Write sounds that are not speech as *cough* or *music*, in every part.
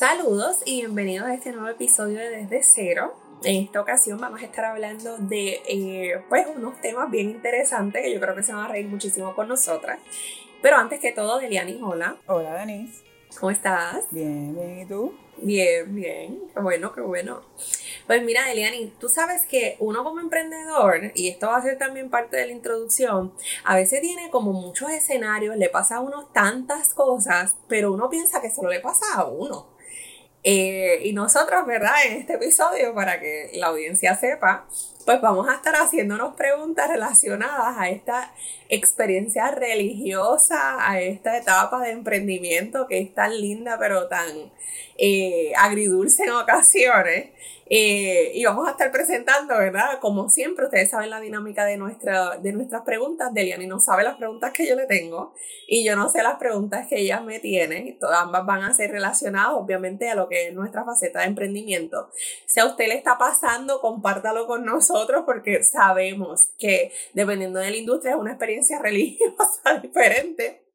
Saludos y bienvenidos a este nuevo episodio de Desde Cero. En esta ocasión vamos a estar hablando de eh, pues unos temas bien interesantes que yo creo que se van a reír muchísimo con nosotras. Pero antes que todo, Deliani, hola. Hola, Denise. ¿Cómo estás? Bien, bien, ¿y tú? Bien, bien. Qué bueno, qué bueno. Pues mira, Eliani, tú sabes que uno como emprendedor, y esto va a ser también parte de la introducción, a veces tiene como muchos escenarios, le pasa a uno tantas cosas, pero uno piensa que solo le pasa a uno. Eh, y nosotros, ¿verdad? En este episodio, para que la audiencia sepa, pues vamos a estar haciéndonos preguntas relacionadas a esta experiencia religiosa, a esta etapa de emprendimiento que es tan linda pero tan eh, agridulce en ocasiones. Eh, y vamos a estar presentando, ¿verdad? Como siempre, ustedes saben la dinámica de, de nuestras preguntas. Deliani no sabe las preguntas que yo le tengo y yo no sé las preguntas que ellas me tienen. Todas ambas van a ser relacionadas, obviamente, a lo que es nuestra faceta de emprendimiento. Si a usted le está pasando, compártalo con nosotros porque sabemos que dependiendo de la industria es una experiencia *laughs* religiosa diferente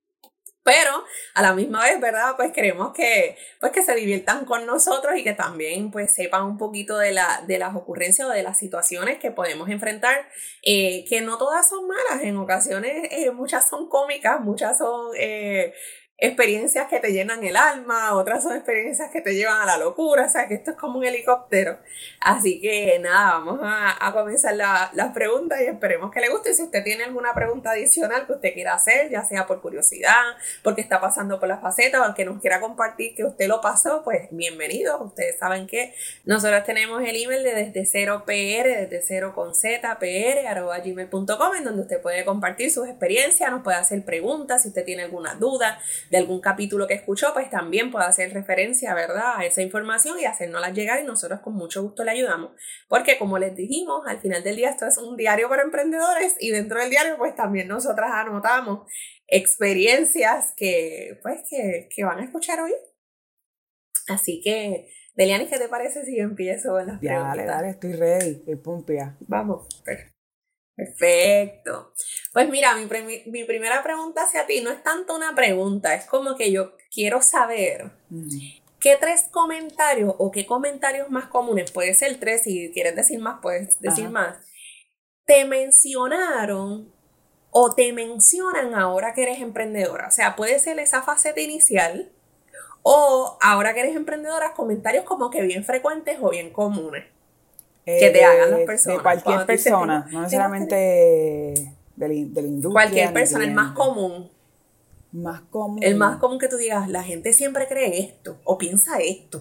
pero a la misma vez, ¿verdad? Pues queremos que, pues que se diviertan con nosotros y que también pues sepan un poquito de, la, de las ocurrencias o de las situaciones que podemos enfrentar, eh, que no todas son malas, en ocasiones eh, muchas son cómicas, muchas son... Eh, experiencias que te llenan el alma, otras son experiencias que te llevan a la locura, o sea que esto es como un helicóptero. Así que nada, vamos a, comenzar las preguntas y esperemos que le guste. Si usted tiene alguna pregunta adicional que usted quiera hacer, ya sea por curiosidad, porque está pasando por la faceta o que nos quiera compartir que usted lo pasó, pues bienvenido. Ustedes saben que nosotros tenemos el email de desde cero pr, desde cero con z, pr, arroba gmail.com, en donde usted puede compartir sus experiencias, nos puede hacer preguntas si usted tiene alguna duda de algún capítulo que escuchó, pues también puede hacer referencia, ¿verdad?, a esa información y hacérnosla llegar y nosotros con mucho gusto le ayudamos. Porque como les dijimos, al final del día esto es un diario para emprendedores y dentro del diario pues también nosotras anotamos experiencias que pues que, que van a escuchar hoy. Así que, Deliani, ¿qué te parece si yo empiezo en las ya, Dale, dale, estoy ready, estoy pumpia. Vamos, Perfecto. Pues mira, mi, mi, primera pregunta hacia ti no es tanto una pregunta, es como que yo quiero saber qué tres comentarios o qué comentarios más comunes, puede ser tres, si quieres decir más, puedes decir más, te mencionaron o te mencionan ahora que eres emprendedora. O sea, puede ser esa faceta inicial o ahora que eres emprendedora, comentarios como que bien frecuentes o bien comunes que te hagan las personas. De cualquier persona, no necesariamente de la, de la industria. Cualquier persona, el más común. Más común. El más común que tú digas, la gente siempre cree esto o piensa esto.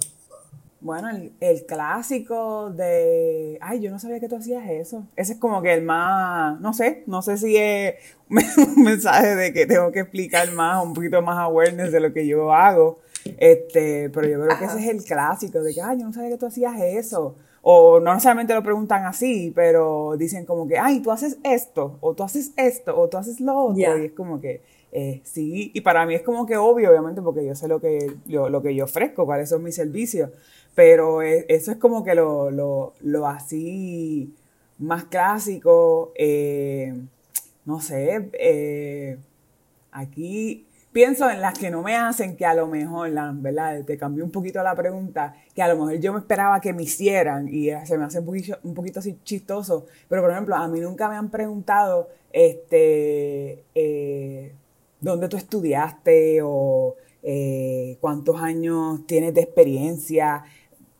Bueno, el, clásico de, ay, yo no sabía que tú hacías eso. Ese es como que el más, no sé, no sé si es *laughs* un mensaje de que tengo que explicar más, un poquito más awareness de lo que yo hago. Este, pero yo creo que ese es el clásico de que, ay, yo no sabía que tú hacías eso. O no necesariamente lo preguntan así, pero dicen como que, ay, tú haces esto, o tú haces esto, o tú haces lo otro. Y es como que, eh, sí. Y para mí es como que obvio, obviamente, porque yo sé lo que, lo, que yo ofrezco, cuáles son mis servicios. Pero eso es como que lo, lo, lo así más clásico. Eh, no sé, eh, aquí pienso en las que no me hacen, que a lo mejor, la, ¿verdad? Te cambió un poquito la pregunta, que a lo mejor yo me esperaba que me hicieran y se me hace un poquito, un poquito así chistoso. Pero, por ejemplo, a mí nunca me han preguntado, este, eh, ¿dónde tú estudiaste? O, eh, cuántos años tienes de experiencia.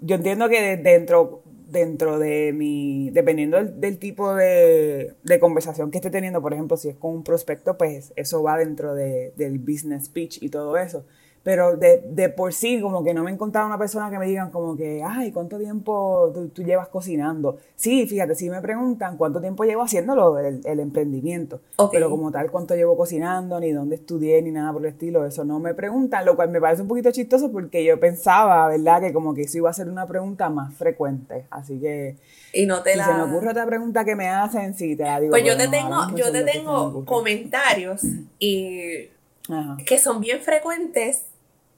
Yo entiendo que dentro, dentro de mi, dependiendo del, tipo de, de, conversación que esté teniendo, por ejemplo, si es con un prospecto, pues eso va dentro de, del business speech y todo eso pero de, de, por sí como que no me he encontrado una persona que me digan como que, ay, ¿cuánto tiempo tú, llevas cocinando? Sí, fíjate, sí me preguntan cuánto tiempo llevo haciéndolo, el, el emprendimiento, pero como tal, cuánto llevo cocinando, ni dónde estudié, ni nada por el estilo, eso no me preguntan, lo cual me parece un poquito chistoso porque yo pensaba, ¿verdad? Que como que eso iba a ser una pregunta más frecuente, así que... Y no te si la... se me ocurre otra pregunta que me hacen, sí, te la digo. Pues yo te tengo, yo te tengo comentarios y... que son bien frecuentes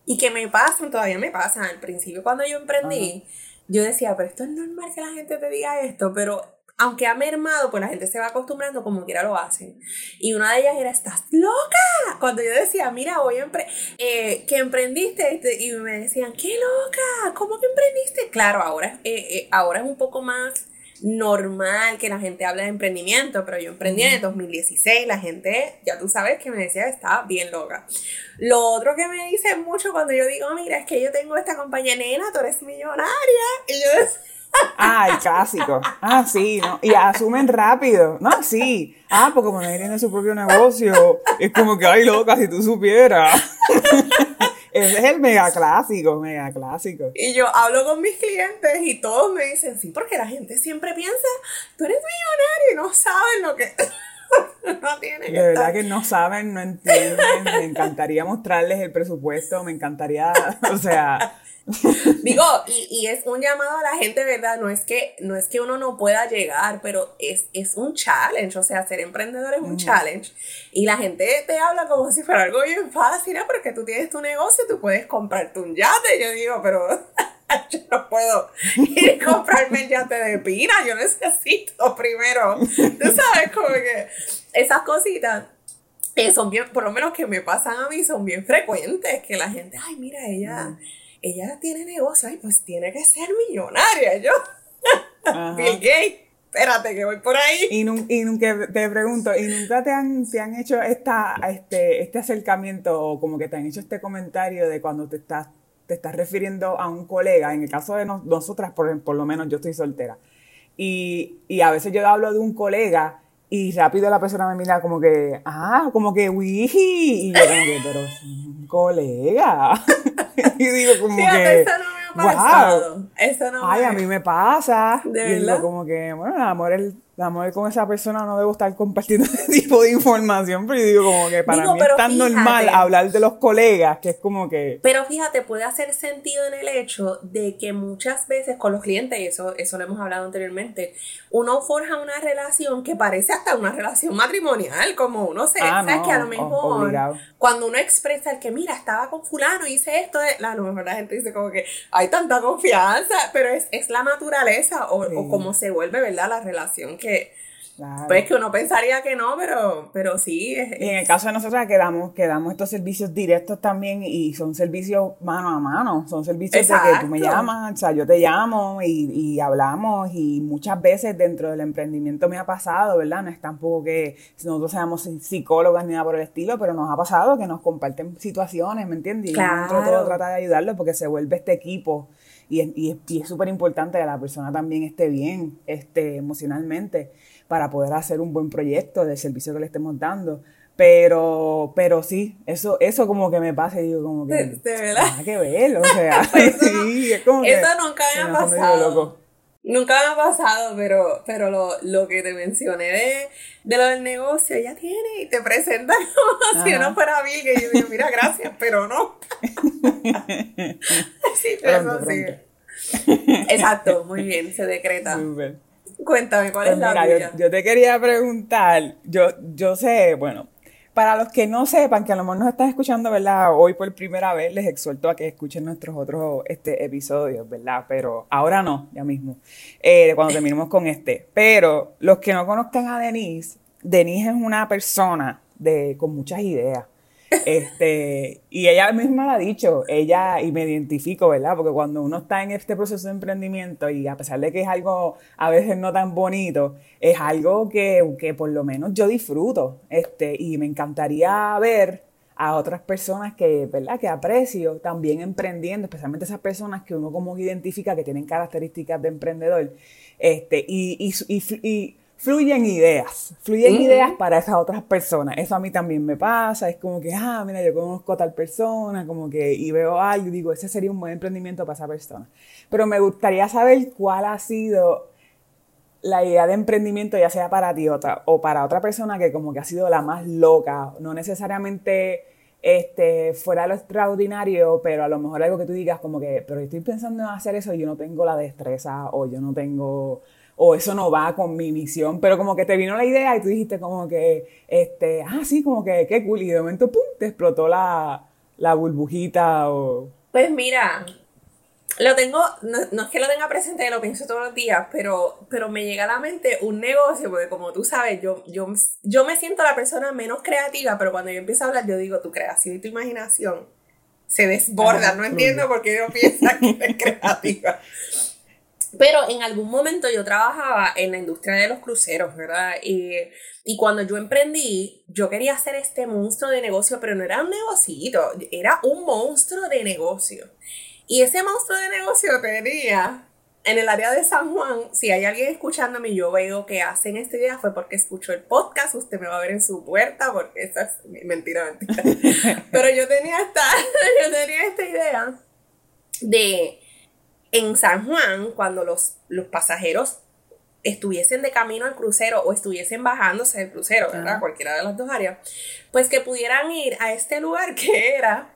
y que me pasan, todavía me pasan. Al principio cuando yo emprendí, yo decía, pero esto es normal que la gente te diga esto, pero aunque ha mermado, pues la gente se va acostumbrando como quiera lo hacen. Y una de ellas era, ¿estás loca? Cuando yo decía, mira, voy a emprender, eh, que emprendiste, este", y me decían, ¿qué loca? ¿Cómo que emprendiste? Claro, ahora, eh, eh, ahora es un poco más normal que la gente hable de emprendimiento, pero yo emprendí en el 2016, la gente, ya tú sabes que me decía estaba bien loca. Lo otro que me dicen mucho cuando yo digo, mira, es que yo tengo esta compañía, nena, tú eres millonaria, y yo decía, *laughs* Ah, el clásico. Ah, sí, ¿no? Y asumen rápido. No, sí. Ah, porque nadie tiene su propio negocio, es como que, ay, loca, si tú supieras. *laughs* Ese es el mega clásico, mega clásico. Y yo hablo con mis clientes y todos me dicen, sí, porque la gente siempre piensa, tú eres millonario y no saben lo que... *laughs* no tiene De verdad que no saben, no entienden. Me encantaría mostrarles el presupuesto, me encantaría, *laughs* o sea, *laughs* Digo, y, y, es un llamado a la gente, ¿verdad? No es que, no es que uno no pueda llegar, pero es, es un challenge, o sea, ser emprendedor es un challenge. Y la gente te habla como si fuera algo bien fácil, ¿no? Porque tú tienes tu negocio, tú puedes comprarte un yate. Yo digo, pero *laughs* yo no puedo ir a comprarme el yate de pina, yo necesito primero, tú sabes, como que esas cositas eh, son bien, por lo menos que me pasan a mí, son bien frecuentes, que la gente, ay, mira, ella ella tiene negocio, ay, pues tiene que ser millonaria. Yo, *laughs* Bill Gates, espérate que voy por ahí. Y, nunca te pregunto, ¿y nunca te han, te han hecho esta, este, este acercamiento o como que te han hecho este comentario de cuando te estás, te estás refiriendo a un colega? En el caso de nosotras, por, por lo menos yo estoy soltera. Y, y a veces yo hablo de un colega y rápido la persona me mira como que, ah, como que, uy, y yo como que, pero es un colega. *laughs* *laughs* y digo como que, eso no me ha pasado. Eso no Ay, a mí me pasa. ¿De y digo como que, bueno, el amor es amor con esa persona no debo estar compartiendo *laughs* ese tipo de información, pero yo digo como que para mí es tan normal hablar de los colegas, que es como que... Pero fíjate, puede hacer sentido en el hecho de que muchas veces con los clientes, y eso, eso lo hemos hablado anteriormente, uno forja una relación que parece hasta una relación matrimonial, como uno se... Ah, ¿Sabes que a lo mejor cuando uno expresa el que, mira, estaba con fulano, hice esto, a lo mejor la gente dice como que hay tanta confianza, pero es, es la naturaleza o, o cómo se vuelve, ¿verdad? La relación que pues que uno pensaría que no, pero, pero sí. y en el caso de nosotros que damos, estos servicios directos también y son servicios mano a mano, son servicios de que tú me llamas, o sea, yo te llamo y, y, hablamos y muchas veces dentro del emprendimiento me ha pasado, ¿verdad? No es tampoco que nosotros seamos psicólogas ni nada por el estilo, pero nos ha pasado que nos comparten situaciones, ¿me entiendes? Y claro. nosotros trata de ayudarlos porque se vuelve este equipo y, y, y es súper importante que la persona también esté bien este, emocionalmente para poder hacer un buen proyecto del servicio que le estemos dando. Pero, pero sí, eso, eso como que me pasa y digo como que. De, verdad. que ver, o sea. *laughs* *laughs* sí, es como eso nunca me ha pasado. Nunca me ha pasado, pero, pero lo, lo que te mencioné de, de, lo del negocio, ella tiene y te presenta *laughs* como si uno fuera Bill, que yo digo, mira, gracias, pero no. *laughs* sí, pero sí. Exacto, *laughs* muy bien, se decreta. Cuéntame, ¿cuál es pues la Yo, yo, te quería preguntar, yo, yo sé, bueno, para los que no sepan, que a lo mejor nos están escuchando, ¿verdad? Hoy por primera vez les exhorto a que escuchen nuestros otros este, episodios, ¿verdad? Pero ahora no, ya mismo, eh, cuando terminemos con este. Pero los que no conozcan a Denise, Denise es una persona de, con muchas ideas. Este, y ella misma lo ha dicho, ella, y me identifico, ¿verdad? Porque cuando uno está en este proceso de emprendimiento y a pesar de que es algo a veces no tan bonito, es algo que, que por lo menos yo disfruto. Este, y me encantaría ver a otras personas que, ¿verdad? que aprecio también emprendiendo, especialmente esas personas que uno como identifica que tienen características de emprendedor, este, y, y, y, fluyen ideas, fluyen ideas para esas otras personas. Eso a mí también me pasa, es como que, ah, mira, yo conozco a tal persona, como que, y veo algo y digo, ese sería un buen emprendimiento para esa persona. Pero me gustaría saber cuál ha sido la idea de emprendimiento, ya sea para ti o para otra persona que como que ha sido la más loca, no necesariamente este, fuera lo extraordinario, pero a lo mejor algo que tú digas como que, pero estoy pensando en hacer eso y yo no tengo la destreza o yo no tengo, o eso no va con mi misión, pero como que te vino la idea y tú dijiste como que, este, ah, sí, como que qué cool y de momento, ¡pum!, te explotó la, la burbujita o... Pues mira, lo tengo, no, es que lo tenga presente, lo pienso todos los días, pero, pero me llega a la mente un negocio, porque como tú sabes, yo, yo, yo me siento la persona menos creativa, pero cuando yo empiezo a hablar, yo digo, tu creación y tu imaginación se desborda no entiendo por qué no piensa que eres creativa. *laughs* Pero en algún momento yo trabajaba en la industria de los cruceros, ¿verdad? Y, y, cuando yo emprendí, yo quería hacer este monstruo de negocio, pero no era un negocito, era un monstruo de negocio. Y ese monstruo de negocio tenía en el área de San Juan, si hay alguien escuchándome y yo veo que hacen esta idea, fue porque escuchó el podcast, usted me va a ver en su puerta, porque esa es mentira, mentira. *laughs* Pero yo tenía esta, *laughs* yo tenía esta idea de en San Juan, cuando los, los pasajeros estuviesen de camino al crucero o estuviesen bajándose del crucero, ¿verdad? Cualquiera de las dos áreas, pues que pudieran ir a este lugar que era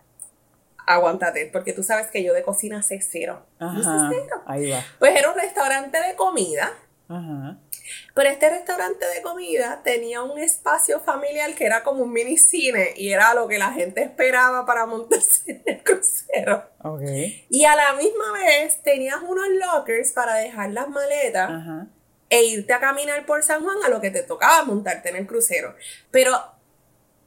aguántate, porque tú sabes que yo de cocina sé cero. Ajá, Ahí va. Pues era un restaurante de comida. Ajá. Pero este restaurante de comida tenía un espacio familiar que era como un mini cine y era lo que la gente esperaba para montarse en el crucero. Okay. Y a la misma vez tenías unos lockers para dejar las maletas e irte a caminar por San Juan a lo que te tocaba montarte en el crucero. Pero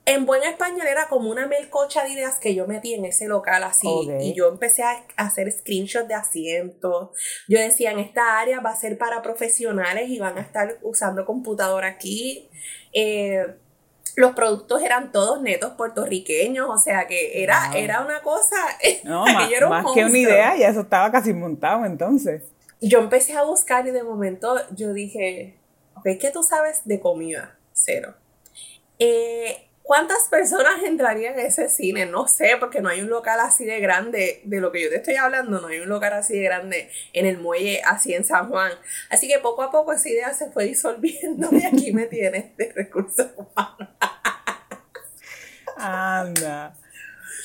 en buen español era como una melcocha de ideas que yo metí en ese local así. Y yo empecé a hacer screenshots de asientos. Yo decía, en esta área va a ser para profesionales y van a estar usando computadora aquí. Eh, los productos eran todos netos puertorriqueños, o sea que era, era una cosa. *laughs* No, *laughs* más, que una idea, y eso estaba casi montado entonces. Yo empecé a buscar y de momento yo dije, ¿ves que tú sabes de comida? Cero. Eh, ¿Cuántas personas entrarían en ese cine? No sé, porque no hay un local así de grande, de lo que yo te estoy hablando, no hay un local así de grande en el muelle, así en San Juan. Así que poco a poco esa idea se fue disolviendo y aquí me tienes de recursos humanos. Anda.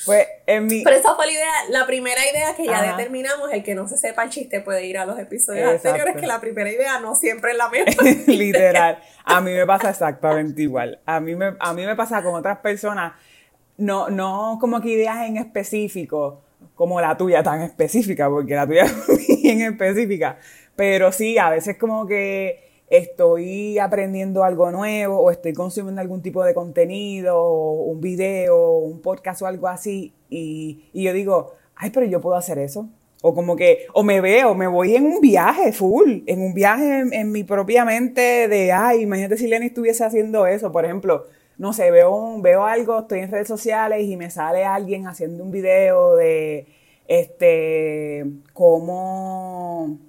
Pues en mi... Pero esa fue la idea, la primera idea que ya determinamos, el que no se sepa el chiste puede ir a los episodios anteriores, que la primera idea no siempre es la misma. *laughs* Literal. A mí me pasa exactamente igual. A mí me, a mí me pasa con otras personas, no, no como que ideas en específico, como la tuya tan específica, porque la tuya *laughs* es bien específica. Pero sí, a veces como que estoy aprendiendo algo nuevo o estoy consumiendo algún tipo de contenido, un video, un podcast o algo así, y, yo digo, ay, pero yo puedo hacer eso. O como que, o me veo, me voy en un viaje full, en un viaje en, mi propia mente de, ay, imagínate si Lenny estuviese haciendo eso, por ejemplo, no sé, veo, veo algo, estoy en redes sociales y me sale alguien haciendo un video de, este, cómo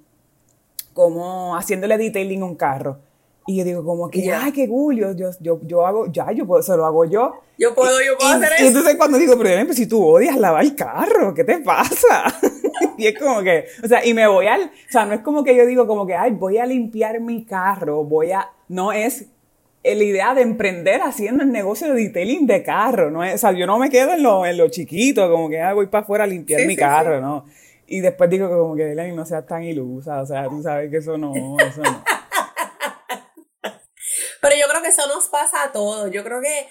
como haciéndole detailing a un carro. Y yo digo como que, ay, qué cool, yo, yo, yo, hago, ya, yo puedo, se lo hago yo. Yo puedo, yo puedo hacer eso. Y entonces cuando digo, pero pues, si tú odias lavar el carro, ¿qué te pasa? *laughs* y es como que, o sea, y me voy al, o sea, no es como que yo digo como que, ay, voy a limpiar mi carro, voy a, no es la idea de emprender haciendo el negocio de detailing de carro, no es, o sea, yo no me quedo en lo, en lo chiquito, como que, ay, voy para afuera a limpiar mi carro, ¿no? Y después digo que como que no seas tan ilusa, o sea, tú sabes que eso no, eso no. *laughs* Pero yo creo que eso nos pasa a todos. Yo creo que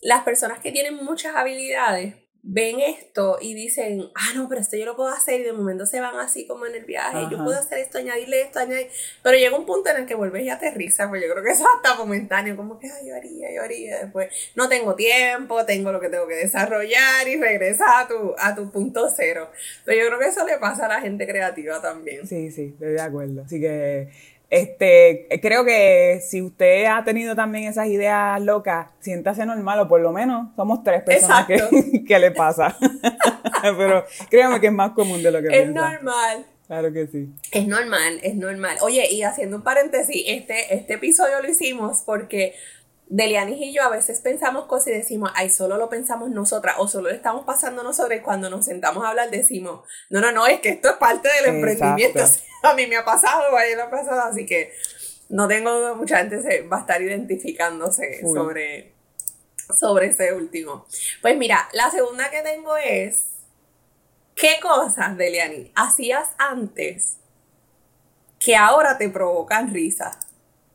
las personas que tienen muchas habilidades ven esto y dicen, ah, no, pero esto yo lo puedo hacer y de momento se van así como en el viaje, yo puedo hacer esto, añadirle esto, añadir, pero llega un punto en el que vuelves y aterrizas, pues yo creo que eso es hasta momentáneo, como que, ay, yo haría, yo haría, después no tengo tiempo, tengo lo que tengo que desarrollar y regresas a tu, a tu punto cero, pero yo creo que eso le pasa a la gente creativa también. Sí, sí, estoy de acuerdo, así que este, creo que si usted ha tenido también esas ideas locas, siéntase normal, o por lo menos somos tres personas que, *laughs* que, le pasa. *laughs* Pero créame que es más común de lo que Es normal. Claro que sí. Es normal, es normal. Oye, y haciendo un paréntesis, este, este episodio lo hicimos porque Delianis y yo a veces pensamos cosas y decimos, ay, solo lo pensamos nosotras o solo lo estamos pasando nosotras y cuando nos sentamos a hablar decimos, no, no, no, es que esto es parte del emprendimiento. *laughs* a mí me ha pasado, a ella me ha pasado, así que no tengo duda, mucha gente se va a estar identificándose sobre, sobre ese último. Pues mira, la segunda que tengo es, ¿qué cosas, Deliani, hacías antes que ahora te provocan risa?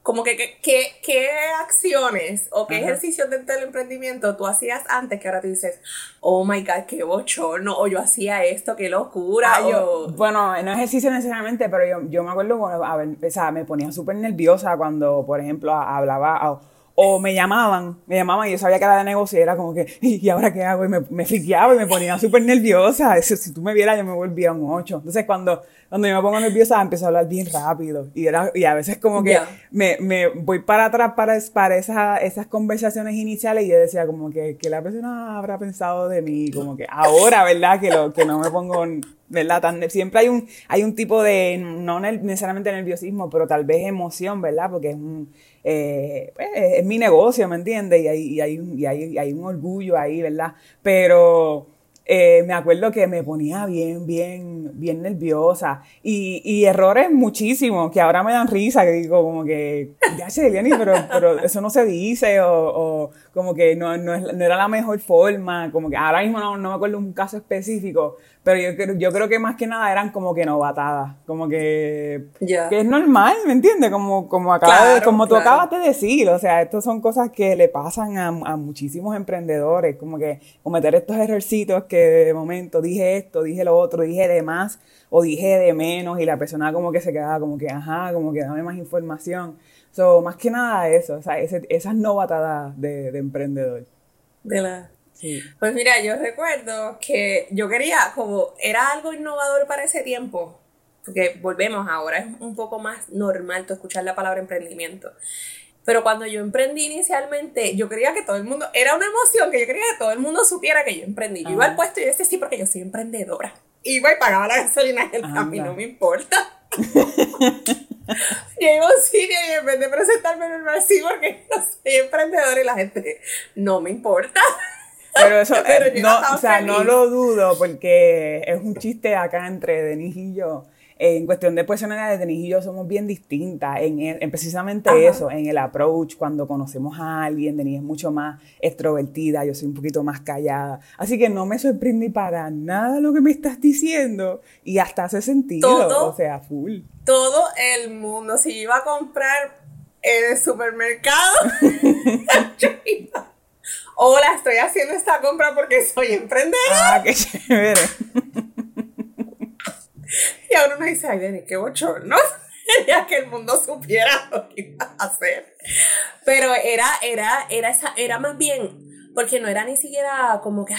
Como que qué acciones o qué ejercicios dentro del emprendimiento tú hacías antes que ahora te dices, oh my god, qué bochorno, o yo hacía esto, qué locura. Ah, yo, bueno, no ejercicio necesariamente, pero yo, yo me acuerdo, a ver, o sea, me ponía súper nerviosa cuando, por ejemplo, hablaba o me llamaban, me llamaban y yo sabía que era de negocio y era como que, ¿y ahora qué hago? Y me, me friqueaba y me ponía súper nerviosa. Si tú me vieras, yo me volvía un ocho. Entonces, cuando, cuando yo me pongo nerviosa, empiezo a hablar bien rápido. Y, era, y a veces como que me, me voy para atrás para, para esa, esas conversaciones iniciales y yo decía como que, que la persona habrá pensado de mí, como que ahora, ¿verdad? Que, lo, que no me pongo ¿verdad? Siempre hay un, hay un tipo de, no necesariamente nerviosismo, pero tal vez emoción, ¿verdad? Porque es un, eh, pues, es mi negocio, ¿me entiendes? Y hay, y, hay, y, hay, hay un orgullo ahí, ¿verdad? Pero eh, me acuerdo que me ponía bien, bien, bien nerviosa y, y errores muchísimos que ahora me dan risa, que digo como que, ya sé, Eliani, pero, pero eso no se dice o, o como que no, no, no, era la mejor forma, como que ahora mismo no, no me acuerdo un caso específico, pero yo, yo creo que más que nada eran como que novatadas, como que, que es normal, ¿me entiendes? Como, como, acaba como tú acabas de decir, o sea, estas son cosas que le pasan a, a, muchísimos emprendedores, como que cometer estos ejercicios que de momento dije esto, dije lo otro, dije de más o dije de menos y la persona como que se quedaba como que, ajá, como que dame más información. So, más que nada eso, o sea, esas novatadas de, de emprendedor. De la pues mira, yo recuerdo que yo quería, como era algo innovador para ese tiempo, porque volvemos, ahora es un poco más normal tú escuchar la palabra emprendimiento. Pero cuando yo emprendí inicialmente, yo quería que todo el mundo, era una emoción que yo quería que todo el mundo supiera que yo emprendí. Yo iba al puesto y yo decía, sí, porque yo soy emprendedora. Iba y pagaba la gasolina en el camino, no me importa. *laughs* iba a un sitio y en vez de presentarme bar, sí, porque yo soy emprendedora y la gente, no me importa. Pero eso, *laughs* eh, no, o sea, no lo dudo porque es un chiste acá entre Denise y yo. En cuestión de personalidad, Denise y yo somos bien distintas en, en precisamente eso, en el approach, cuando conocemos a alguien, Denise es mucho más extrovertida, yo soy un poquito más callada. Así que no me sorprende para nada lo que me estás diciendo y hasta hace sentido, o sea, full. Todo el mundo, si iba a comprar en el supermercado, *laughs* hola, estoy haciendo esta compra porque soy emprendedor. Ah, qué chévere. y ahora uno dice, ay, Dani, qué bochorno. *laughs* Quería que el mundo supiera lo que iba a hacer. Pero era, era, era, esa, era más bien porque no era ni siquiera como que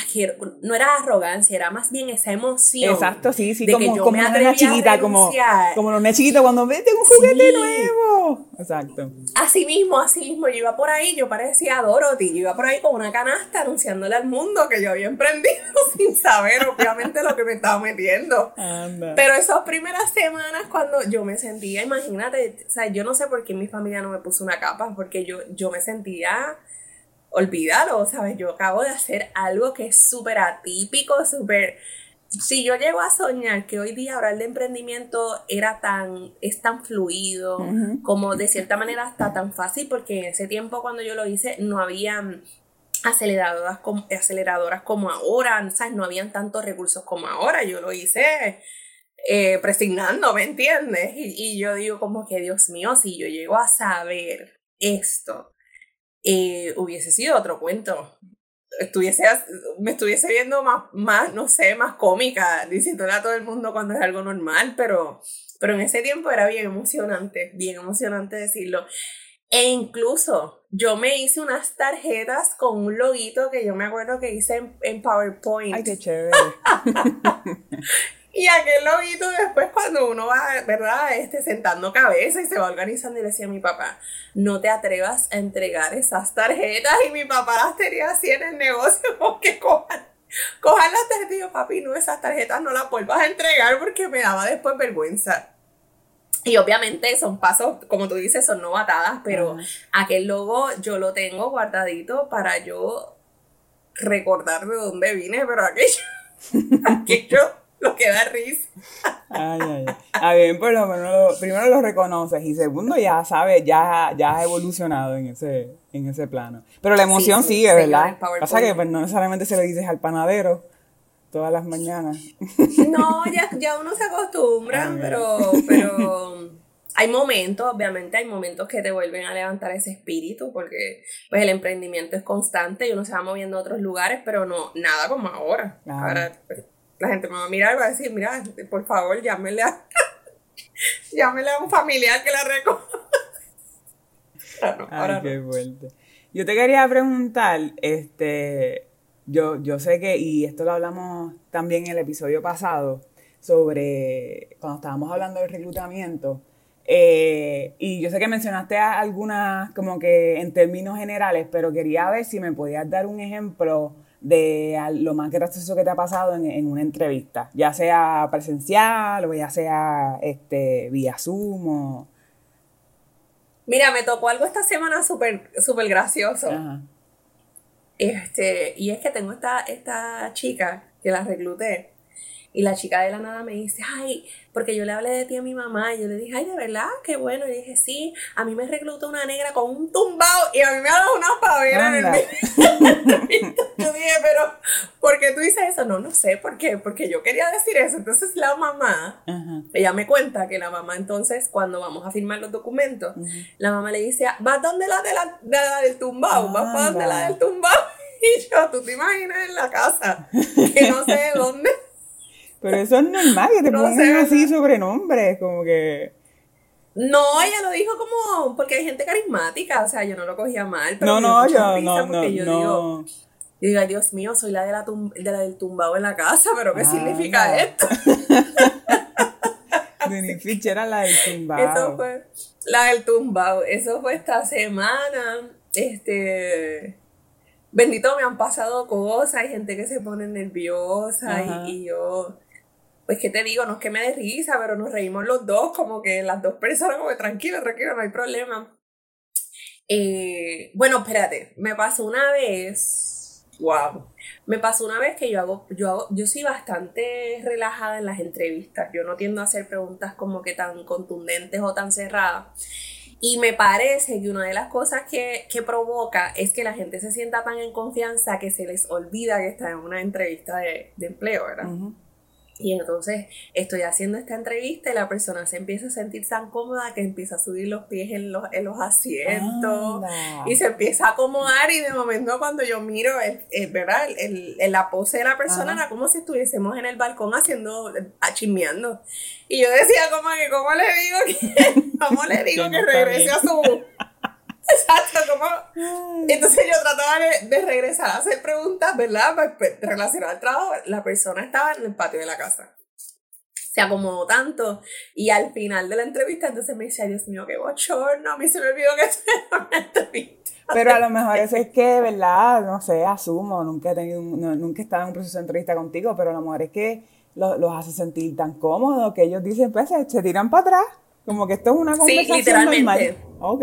no era arrogancia, era más bien esa emoción. Exacto, sí, sí, como, como una chiquita, como, como una chiquita cuando vete un juguete nuevo. Exacto. Así mismo, así mismo, yo iba por ahí, yo parecía Dorothy, yo iba por ahí con una canasta anunciándole al mundo que yo había emprendido *laughs* sin saber obviamente lo que me estaba metiendo. Pero esas primeras semanas cuando yo me sentía, imagínate, o sea, yo no sé por qué mi familia no me puso una capa, porque yo, yo me sentía olvídalo, ¿sabes? Yo acabo de hacer algo que es súper atípico, súper... Si yo llego a soñar que hoy día hablar de emprendimiento era tan, es tan fluido, como de cierta manera está tan fácil, porque en ese tiempo cuando yo lo hice no había aceleradoras como, aceleradoras como ahora, ¿sabes? No habían tantos recursos como ahora, yo lo hice eh, presignando, ¿me entiendes? Y, y yo digo como que, Dios mío, si yo llego a saber esto, eh, hubiese sido otro cuento. Estuviese, me estuviese viendo más, más, no sé, más cómica, diciéndole a todo el mundo cuando es algo normal, pero, pero en ese tiempo era bien emocionante, bien emocionante decirlo. E incluso yo me hice unas tarjetas con un loguito que yo me acuerdo que hice en, PowerPoint. Ay, qué chévere. *laughs* Y aquel lobito después cuando uno va, ¿verdad? Este, sentando cabeza y se va organizando y le decía a mi papá, no te atrevas a entregar esas tarjetas. Y mi papá las tenía así en el negocio, *laughs* porque cojan, cojan las tarjetas. Y yo, papi, no, esas tarjetas no las vuelvas a entregar porque me daba después vergüenza. Y obviamente son pasos, como tú dices, son no batadas, pero aquel logo yo lo tengo guardadito para yo recordar de dónde vine, pero aquello, *laughs* aquello *laughs* lo que da risa. Ay, ay, ay. A ver, por lo menos, primero lo reconoces y segundo ya sabes, ya, ya has evolucionado en ese, en ese plano. Pero la emoción sigue, ¿verdad? Pasa que pues, no necesariamente se le dices al panadero todas las mañanas. No, ya, ya uno se acostumbra, pero, pero hay momentos, obviamente, hay momentos que te vuelven a levantar ese espíritu, porque pues el emprendimiento es constante y uno se va moviendo a otros lugares, pero no, nada como ahora. Ahora pues, la gente me va a mirar y va a decir, mira, por favor, llámele a, *laughs* llámele a un familiar que la recoja. Ay, qué fuerte. Yo te quería preguntar, este, yo, yo sé que, y esto lo hablamos también en el episodio pasado, sobre cuando estábamos hablando del reclutamiento, eh, y yo sé que mencionaste algunas como que en términos generales, pero quería ver si me podías dar un ejemplo de lo más gracioso que te ha pasado en, una entrevista, ya sea presencial o ya sea este, vía Zoom Mira, me tocó algo esta semana súper super gracioso. Este, y es que tengo esta, esta chica que la recluté y la chica de la nada me dice, ay, porque yo le hablé de ti a mi mamá. Y yo le dije, ay, de verdad, qué bueno. Y dije, sí, a mí me reclutó una negra con un tumbao y a mí me ha dado una pavera en el *laughs* Yo dije, pero, ¿por qué tú dices eso? No, no sé, ¿por qué? Porque yo quería decir eso. Entonces la mamá, ella me cuenta que la mamá entonces, cuando vamos a firmar los documentos, la mamá le dice, ¿vas donde la de la, de la del tumbao? ¿Vas para donde la del tumbao? *laughs* Y yo, ¿tú te imaginas en la casa? Que no sé de dónde. Pero eso es normal, que te *laughs* pongan así sobrenombres, como que... No, ella lo dijo como porque hay gente carismática, o sea, yo no lo cogía mal. Pero no, no, yo no, no, yo no. Digo, yo digo, ay Dios mío, soy la de la, de la del tumbado en la casa, pero ¿qué ah, significa esto? *laughs* Denny Fitch era la del tumbado. Eso fue, la del tumbado, eso fue esta semana, este, bendito me han pasado cosas, hay gente que se pone nerviosa y, y yo pues qué te digo, no es que me dé risa, pero nos reímos los dos, como que las dos personas, como que tranquilo, tranquilo, no hay problema. Eh, bueno, espérate, me pasó una vez, wow, me pasó una vez que yo hago, yo hago, yo soy bastante relajada en las entrevistas, yo no tiendo a hacer preguntas como que tan contundentes o tan cerradas. Y me parece que una de las cosas que, que, provoca es que la gente se sienta tan en confianza que se les olvida que está en una entrevista de, de empleo, ¿verdad? Y entonces estoy haciendo esta entrevista y la persona se empieza a sentir tan cómoda que empieza a subir los pies en los, en los asientos y se empieza a acomodar y de momento cuando yo miro, el, ¿verdad? El, la pose de la persona era como si estuviésemos en el balcón haciendo, chismeando. Y yo decía como que, ¿cómo le digo que, *laughs* cómo le digo que regrese a su Exacto, como. Entonces yo trataba de, regresar a hacer preguntas, ¿verdad? Pues, pues, relacionadas al trabajo. La persona estaba en el patio de la casa. Se acomodó tanto. Y al final de la entrevista, entonces me dice, Dios mío, qué bochorno. A mí se me olvidó que estoy en una entrevista. Pero a lo mejor eso es que, ¿verdad? No sé, asumo. Nunca he tenido, nunca he estado en un proceso de entrevista contigo, pero a lo mejor es que los, hace sentir tan cómodos que ellos dicen, pues se, tiran para atrás. Como que esto es una conversación sí, literalmente. normal. Ok.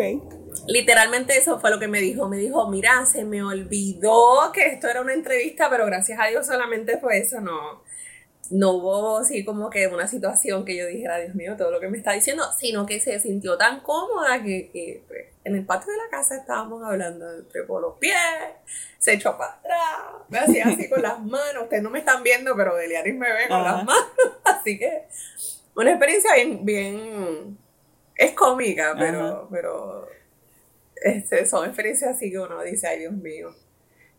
Literalmente eso fue lo que me dijo. Me dijo, mira, se me olvidó que esto era una entrevista, pero gracias a Dios solamente fue eso, no, no hubo así como que una situación que yo dijera, Dios mío, todo lo que me está diciendo, sino que se sintió tan cómoda que, pues, en el patio de la casa estábamos hablando, por los pies, se echó para atrás, me hacía así con las manos, ustedes no me están viendo, pero Deliaris me ve con las manos, *laughs* así que una experiencia bien, bien, es cómica, pero, pero este, son experiencias así que uno dice, ay Dios mío.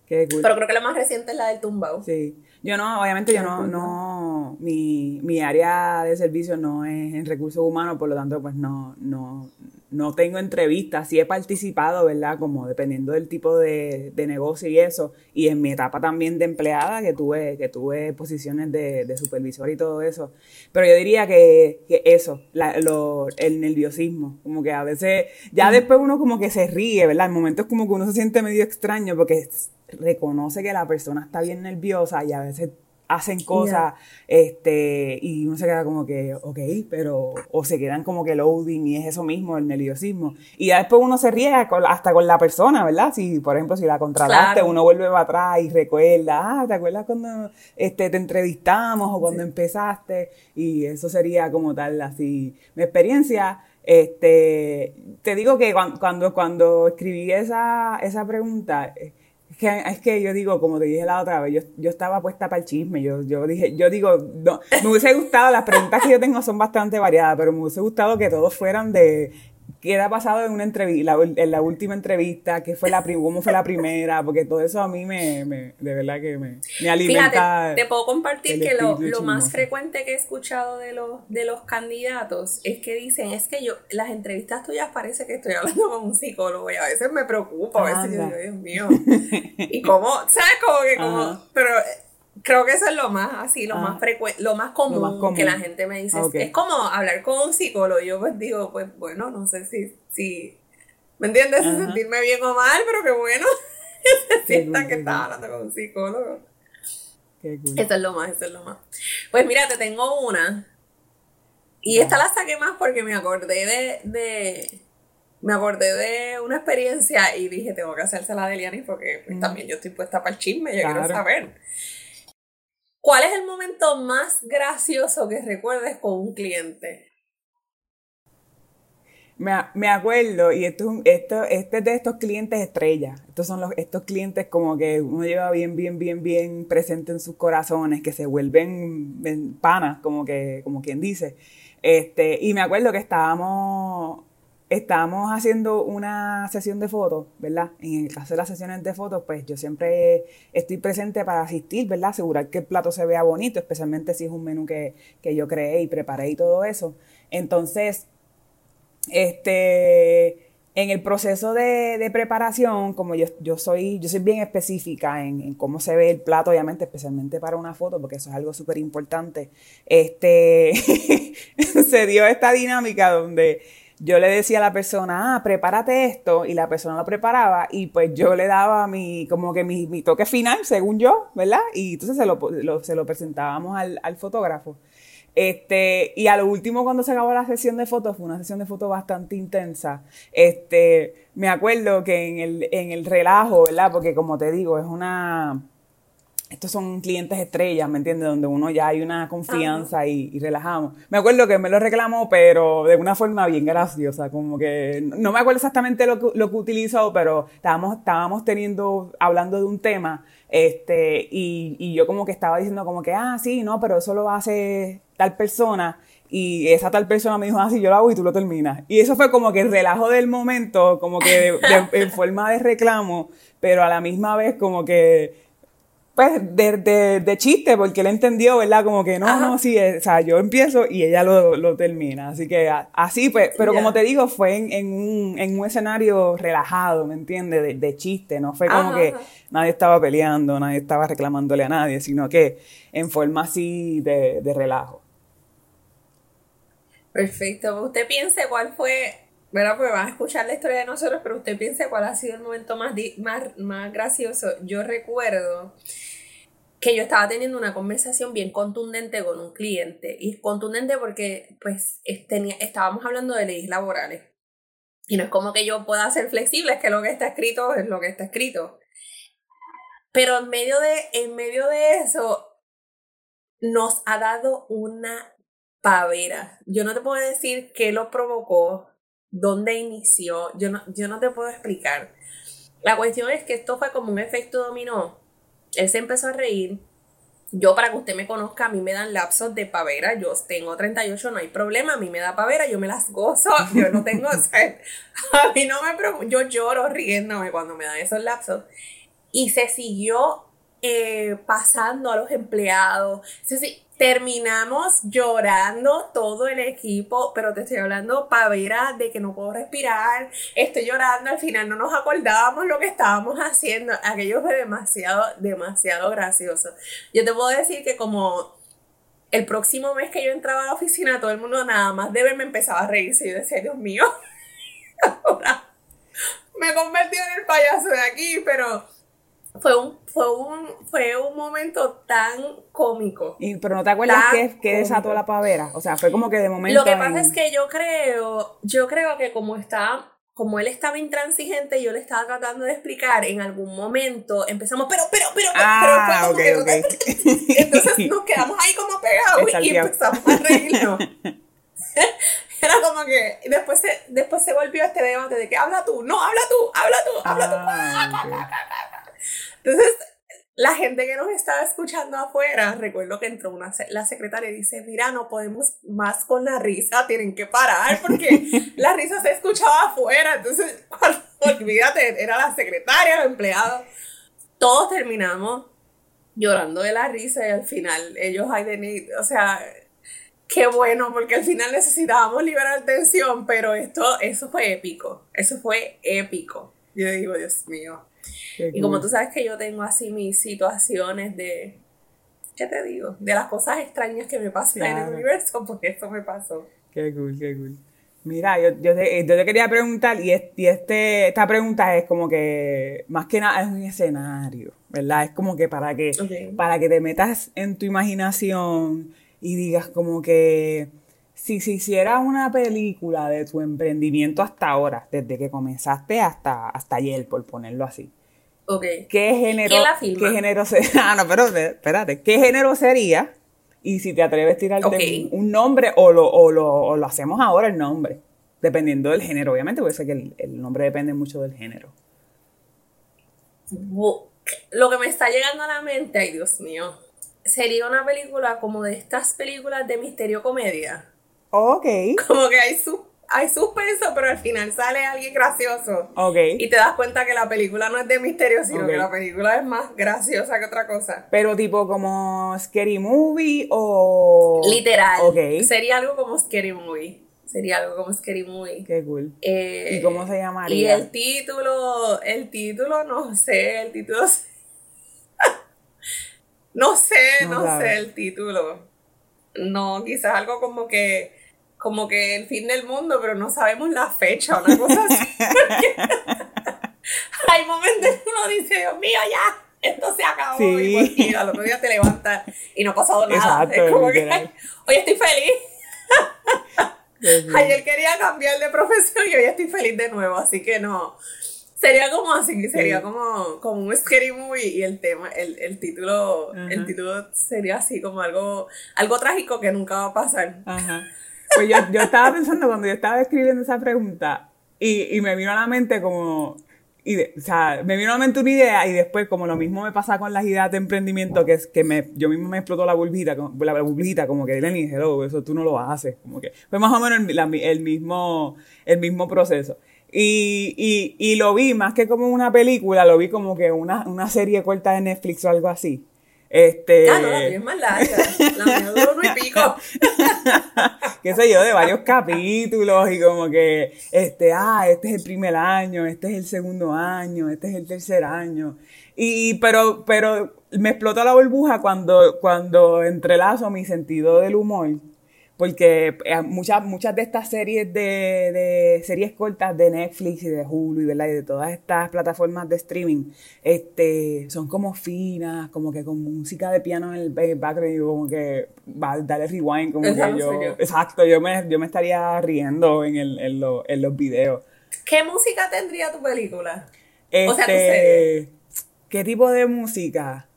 Qué Pero creo que la más reciente es la del tumbao. Sí. Yo no, obviamente yo no, no, mi, mi área de servicio no es en recursos humanos, por lo tanto, pues no, no, no tengo entrevistas, sí he participado, ¿verdad? Como dependiendo del tipo de, negocio y eso. Y en mi etapa también de empleada, que tuve, que tuve posiciones de, supervisor y todo eso. Pero yo diría que, eso, el nerviosismo, como que a veces, ya después uno como que se ríe, ¿verdad? En momentos como que uno se siente medio extraño porque reconoce que la persona está bien nerviosa y a veces hacen cosas, este, y uno se queda como que, ok, pero, o se quedan como que loading y es eso mismo, el nerviosismo. Y ya después uno se ríe hasta con la persona, ¿verdad? Si, por ejemplo, si la contrataste, uno vuelve para atrás y recuerda, ah, ¿te acuerdas cuando este, te entrevistamos o cuando empezaste? Y eso sería como tal, así, mi experiencia. Este, te digo que cuando, cuando, escribí esa, esa pregunta, eh, que, es que yo digo, como te dije la otra vez, yo, yo estaba puesta para el chisme. Yo, yo dije, yo digo, no, me hubiese gustado, las preguntas que yo tengo son bastante variadas, pero me hubiese gustado que todos fueran de qué ha pasado en una entrevista, en la última entrevista, qué fue la cómo fue la primera, porque todo eso a mí me, me de verdad que me, me alimenta. Fíjate, te puedo compartir que lo, lo más frecuente que he escuchado de los, de los candidatos es que dicen, es que yo, las entrevistas tuyas parece que estoy hablando con un psicólogo y a veces me preocupa, a veces yo digo, Dios mío, y como, ¿sabes? Como que como, pero Creo que eso es lo más así, lo más ah. frecuente, lo más común, que la gente me dice. Es como hablar con un psicólogo. Yo pues digo, pues bueno, no sé si, si ¿me entiendes? Sentirme bien o mal, pero qué bueno *laughs* se sienta que estaba hablando con un psicólogo. Qué Eso es lo más, eso es lo más. Pues mira, te tengo una. Y esta la saqué más porque me acordé de, de me acordé de una experiencia y dije, tengo que hacérsela de Liani porque pues, también yo estoy puesta para el chisme, yo quiero saber. ¿Cuál es el momento más gracioso que recuerdes con un cliente? Me, acuerdo, y esto, esto, este es de estos clientes estrellas. Estos son los, estos clientes como que uno lleva bien, bien, bien, bien presente en sus corazones, que se vuelven panas, como que, como quien dice. Este, y me acuerdo que estábamos Estamos haciendo una sesión de fotos, ¿verdad? En el caso de las sesiones de fotos, pues yo siempre estoy presente para asistir, ¿verdad? Asegurar que el plato se vea bonito, especialmente si es un menú que, yo creé y preparé y todo eso. Entonces, este, en el proceso de, preparación, como yo, yo, soy, yo soy bien específica en, en, cómo se ve el plato, obviamente, especialmente para una foto, porque eso es algo súper importante, este, *laughs* se dio esta dinámica donde yo le decía a la persona, ah, prepárate esto, y la persona lo preparaba, y pues yo le daba mi, como que mi, mi toque final, según yo, ¿verdad? Y entonces se lo, se lo presentábamos al, al, fotógrafo. Este, y a lo último, cuando se acabó la sesión de fotos, fue una sesión de fotos bastante intensa. Este, me acuerdo que en el, en el relajo, ¿verdad? Porque como te digo, es una, estos son clientes estrellas, ¿me entiendes? Donde uno ya hay una confianza y, relajamos. Me acuerdo que me lo reclamó, pero de una forma bien graciosa, como que no me acuerdo exactamente lo que, lo que utilizó, pero estábamos, estábamos teniendo, hablando de un tema, este, y, y yo como que estaba diciendo como que, ah, sí, no, pero eso lo hace tal persona, y esa tal persona me dijo, ah, sí, yo lo hago y tú lo terminas. Y eso fue como que el relajo del momento, como que en forma de reclamo, pero a la misma vez como que pues, de, de, chiste, porque él entendió, ¿verdad? Como que no, no, sí, eh, o sea, yo empiezo y ella lo, lo termina. Así que así, pues, pero como te digo, fue en, en, un, en un escenario relajado, ¿me entiendes? De, de, chiste, no fue como que nadie estaba peleando, nadie estaba reclamándole a nadie, sino que en forma así de, de relajo. Perfecto. ¿Usted piense cuál fue bueno, pues van a escuchar la historia de nosotros, pero usted piense cuál ha sido el momento más, más, más gracioso. Yo recuerdo que yo estaba teniendo una conversación bien contundente con un cliente. Y contundente porque, pues, tenía, estábamos hablando de leyes laborales. Y no es como que yo pueda ser flexible, es que lo que está escrito es lo que está escrito. Pero en medio de, en medio de eso, nos ha dado una pavera. Yo no te puedo decir qué lo provocó, dónde inició, yo no, yo no te puedo explicar. La cuestión es que esto fue como un efecto dominó. Él se empezó a reír. Yo, para que usted me conozca, a mí me dan lapsos de pavera. Yo tengo 38, no hay problema. A mí me da pavera, yo me las gozo. *laughs* Yo no tengo. a mí no me preocupa. Yo lloro riéndome cuando me dan esos lapsos. Y se siguió eh, pasando a los empleados. Decir, terminamos llorando todo el equipo, pero te estoy hablando pavera de que no puedo respirar, estoy llorando, al final no nos acordábamos lo que estábamos haciendo, aquello fue demasiado, demasiado gracioso. Yo te puedo decir que como el próximo mes que yo entraba a la oficina, todo el mundo nada más de verme empezaba a reírse yo decía, Dios mío, *laughs* ahora me convertí en el payaso de aquí, pero fue un, fue un, fue un momento tan cómico. Y, pero no te acuerdas qué, qué desató la pavera. O sea, fue como que de momento. Lo que pasa es que yo creo, yo creo que como está, como él estaba intransigente, yo le estaba tratando de explicar en algún momento, empezamos, pero, pero, pero, ah, pero okay, *laughs* entonces nos quedamos ahí como pegados y empezamos a reírnos. *laughs* *laughs* Era como que después se, después se volvió este debate de que habla tú, no, habla tú, habla tú, habla tú. Ah, entonces, la gente que nos estaba escuchando afuera, recuerdo que entró una, la secretaria y dice, mira, no podemos más con la risa, tienen que parar porque *laughs* la risa se escuchaba afuera. Entonces, *laughs* cuando, olvídate, era la secretaria, los empleados. Todos terminamos llorando de la risa y al final ellos, hay de o sea, qué bueno, porque al final necesitábamos liberar tensión, pero esto, eso fue épico, eso fue épico. Yo digo, Dios mío, y como tú sabes que yo tengo así mis situaciones de, ¿qué te digo? De las cosas extrañas que me pasan en el universo, *laughs* porque eso me pasó. Qué cool, qué cool. Mira, yo, yo, te, yo te quería preguntar, y, y este, esta pregunta es como que, más que nada, es un escenario, ¿verdad? Es como que para que, para que te metas en tu imaginación y digas como que, si se hiciera una película de tu emprendimiento hasta ahora, desde que comenzaste hasta, hasta ayer, por ponerlo así, ¿Qué género, ¿Qué género sería? Ah, no, pero espérate. ¿Qué género sería? Y si te atreves a tirarte un, nombre o lo, o, lo, o lo, hacemos ahora el nombre. Dependiendo del género, obviamente, porque sé que el, el nombre depende mucho del género. Lo que me está llegando a la mente, ay Dios mío, sería una película como de estas películas de misterio comedia. Ok. Como que hay su hay suspenso, pero al final sale alguien gracioso. Ok. Y te das cuenta que la película no es de misterio, sino que la película es más graciosa que otra cosa. Pero tipo como Scary Movie o... Literal. Ok. Sería algo como Scary Movie. Sería algo como Scary Movie. Qué cool. Eh, ¿Y cómo se llamaría? Y el título, el título, no sé, el título... *laughs* no sé, no sé el título. No, quizás algo como que como que el fin del mundo, pero no sabemos la fecha, una cosa así. *laughs* Hay momentos que uno dice, Dios mío, ya, esto se acabó. Y, pues, al otro día te levantas y no ha pasado nada. es como que, hoy estoy feliz. *laughs* Ayer quería cambiar de profesión y hoy estoy feliz de nuevo, así que no. Sería como así, sería como, como un scary movie y el tema, el, el título, el título sería así como algo, algo trágico que nunca va a pasar. Ajá. Pues yo, yo estaba pensando cuando yo estaba escribiendo esa pregunta y, y me vino a la mente como y o sea, me vino a la mente una idea y después, como lo mismo me pasa con las ideas de emprendimiento, que es que me, yo mismo me explotó la burbujita, la burbujita, como que Lenny, hello, eso tú no lo haces, como que fue más o menos el, el mismo, el mismo proceso. Y, y, y, lo vi más que como una película, lo vi como que una, una serie corta de Netflix o algo así. Este... Ah, no, la mía es más larga. La mía dura uno y *laughs* pico. *laughs* qué sé yo, de varios capítulos y como que, este, ah, este es el primer año, este es el segundo año, este es el tercer año. Y, pero, pero me explotó la burbuja cuando, cuando entrelazo mi sentido del humor porque eh, muchas, muchas de estas series de, de, series cortas de Netflix y de Hulu y, ¿verdad? y de todas estas plataformas de streaming este, son como finas, como que con música de piano en el background y como que va a darle rewind, como *laughs* que yo, exacto, yo me, yo me estaría riendo en, el, en, en los videos. ¿Qué música tendría tu película? Este, o sea, tu este, serie. ¿Qué tipo de música?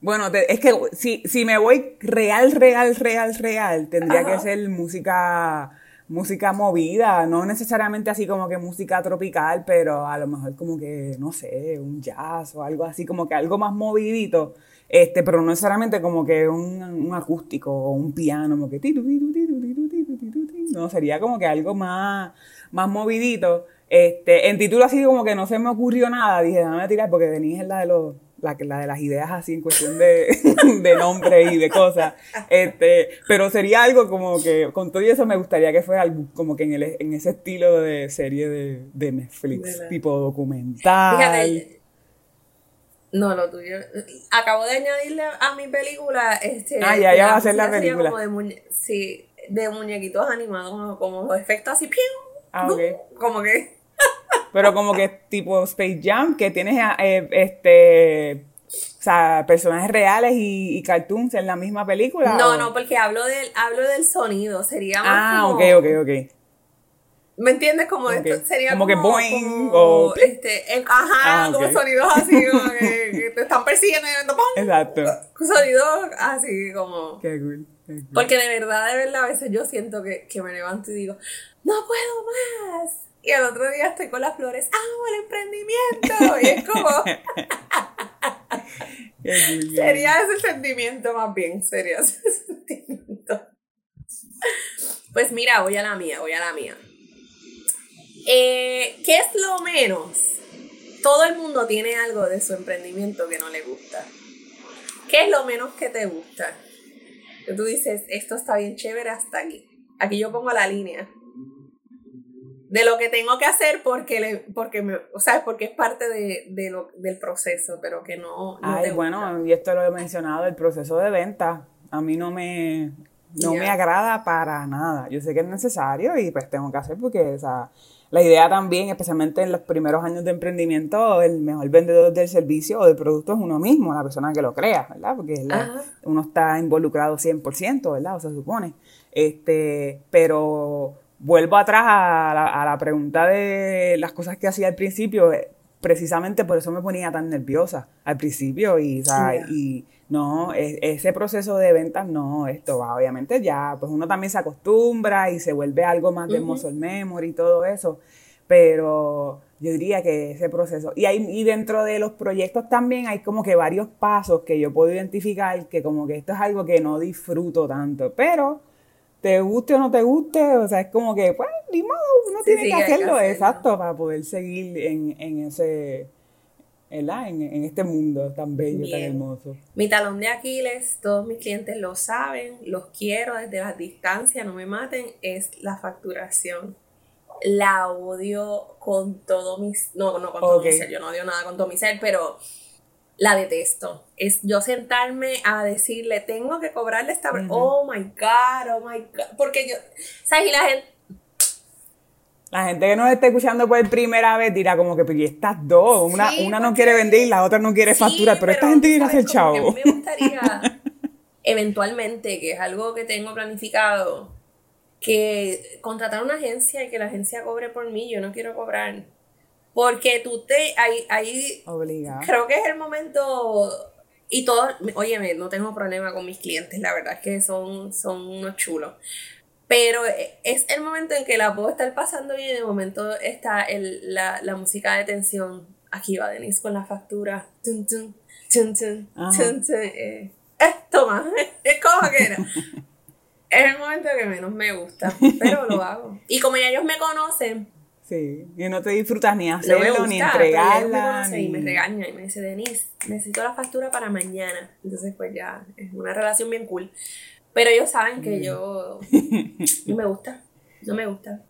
Bueno, es que si, si me voy real, real, real, real, tendría que ser música, música movida, no necesariamente así como que música tropical, pero a lo mejor como que, no sé, un jazz o algo así, como que algo más movidito, este, pero no necesariamente como que un, un acústico o un piano, como que no, sería como que algo más, más movidito. Este, en título así como que no se me ocurrió nada, dije, déjame tirar porque Denise es la de los la, la de las ideas así en cuestión de, *laughs* de nombre y de cosas. Este, pero sería algo como que, con todo eso me gustaría que fuera algo como que en, el, en ese estilo de serie de, de Netflix, tipo documental. Fíjate, no, lo tuyo. Acabo de añadirle a mi película. Este, ah, ya, ya va a ser la película. de sí, de muñequitos animados, como, efectos así. Ah, Como que. Pero como que tipo Space Jam, que tienes eh, este. O sea, personajes reales y, cartoons en la misma película. No, no, porque hablo del, hablo del sonido. Sería más. Ah, como, ok, ok, ok. ¿Me entiendes? Como esto sería como, como que boing o este, el, ajá, ah, como sonidos así *laughs* como que, te están persiguiendo y ¡pum! Exacto. Sonidos así como qué cool, Porque de verdad, de verdad, a veces yo siento que, que me levanto y digo, no puedo más. Y al otro día estoy con las flores, amo el emprendimiento. Y es como *laughs* sería ese sentimiento más bien, sería ese *laughs* sentimiento. Pues mira, voy a la mía, voy a la mía. Eh, ¿Qué es lo menos? Todo el mundo tiene algo de su emprendimiento que no le gusta. ¿Qué es lo menos que te gusta? Que tú dices, esto está bien chévere hasta aquí. Aquí yo pongo la línea de lo que tengo que hacer porque le, porque me, o sea, porque es parte de, lo, del proceso, pero que no. Ay, bueno, y esto lo he mencionado, el proceso de venta. A mí no me, no me agrada para nada. Yo sé que es necesario y pues tengo que hacer porque, o sea, la idea también, especialmente en los primeros años de emprendimiento, el mejor vendedor del servicio o del producto es uno mismo, la persona que lo crea, ¿verdad? Porque uno está involucrado 100%, ¿verdad? O se supone. Este, pero vuelvo atrás a la, a la pregunta de las cosas que hacía al principio, eh, precisamente por eso me ponía tan nerviosa al principio y, y no, ese proceso de ventas no, esto va, obviamente ya, pues uno también se acostumbra y se vuelve algo más de muscle memory y todo eso, pero yo diría que ese proceso, y, hay, y dentro de los proyectos también hay como que varios pasos que yo puedo identificar que como que esto es algo que no disfruto tanto, pero te guste o no te guste, o sea, es como que, pues, ni modo, uno tiene que hacerlo, exacto, para poder seguir en, en ese en, en, este mundo tan bello, tan hermoso. Mi talón de Aquiles, todos mis clientes lo saben, los quiero desde la distancia, no me maten, es la facturación. La odio con todo mi no, no con todo mi ser, yo no odio nada con todo mi ser, pero la detesto. Es yo sentarme a decirle, tengo que cobrarle esta, oh my god, oh my god, porque yo, ¿sabes? Y la gente la gente que nos está escuchando por primera vez dirá como que, pero estas dos? Una, una no quiere vender y la otra no quiere facturar, pero, esta gente quiere hacer chavo. me gustaría, *laughs* eventualmente, que es algo que tengo planificado, que contratar una agencia y que la agencia cobre por mí, yo no quiero cobrar. Porque tú te, ahí, ahí creo que es el momento, y todo, óyeme, no tengo problema con mis clientes, la verdad es que son, son unos chulos. Pero eh, es el momento en que la puedo estar pasando bien y de momento está el, la, la, música de tensión. Aquí va Denise con la factura. Tun, tun, tun, eh, eh, toma, *laughs* es como que era. es el momento que menos me gusta, pero lo hago. Y como ya ellos me conocen. Sí, y no te disfrutas ni hacerlo, ni entregarla. Ni... Y me regaña y me dice, Denise, necesito la factura para mañana. Entonces, pues ya, es una relación bien cool. Pero ellos saben que yo no *laughs* me gusta, no me gusta.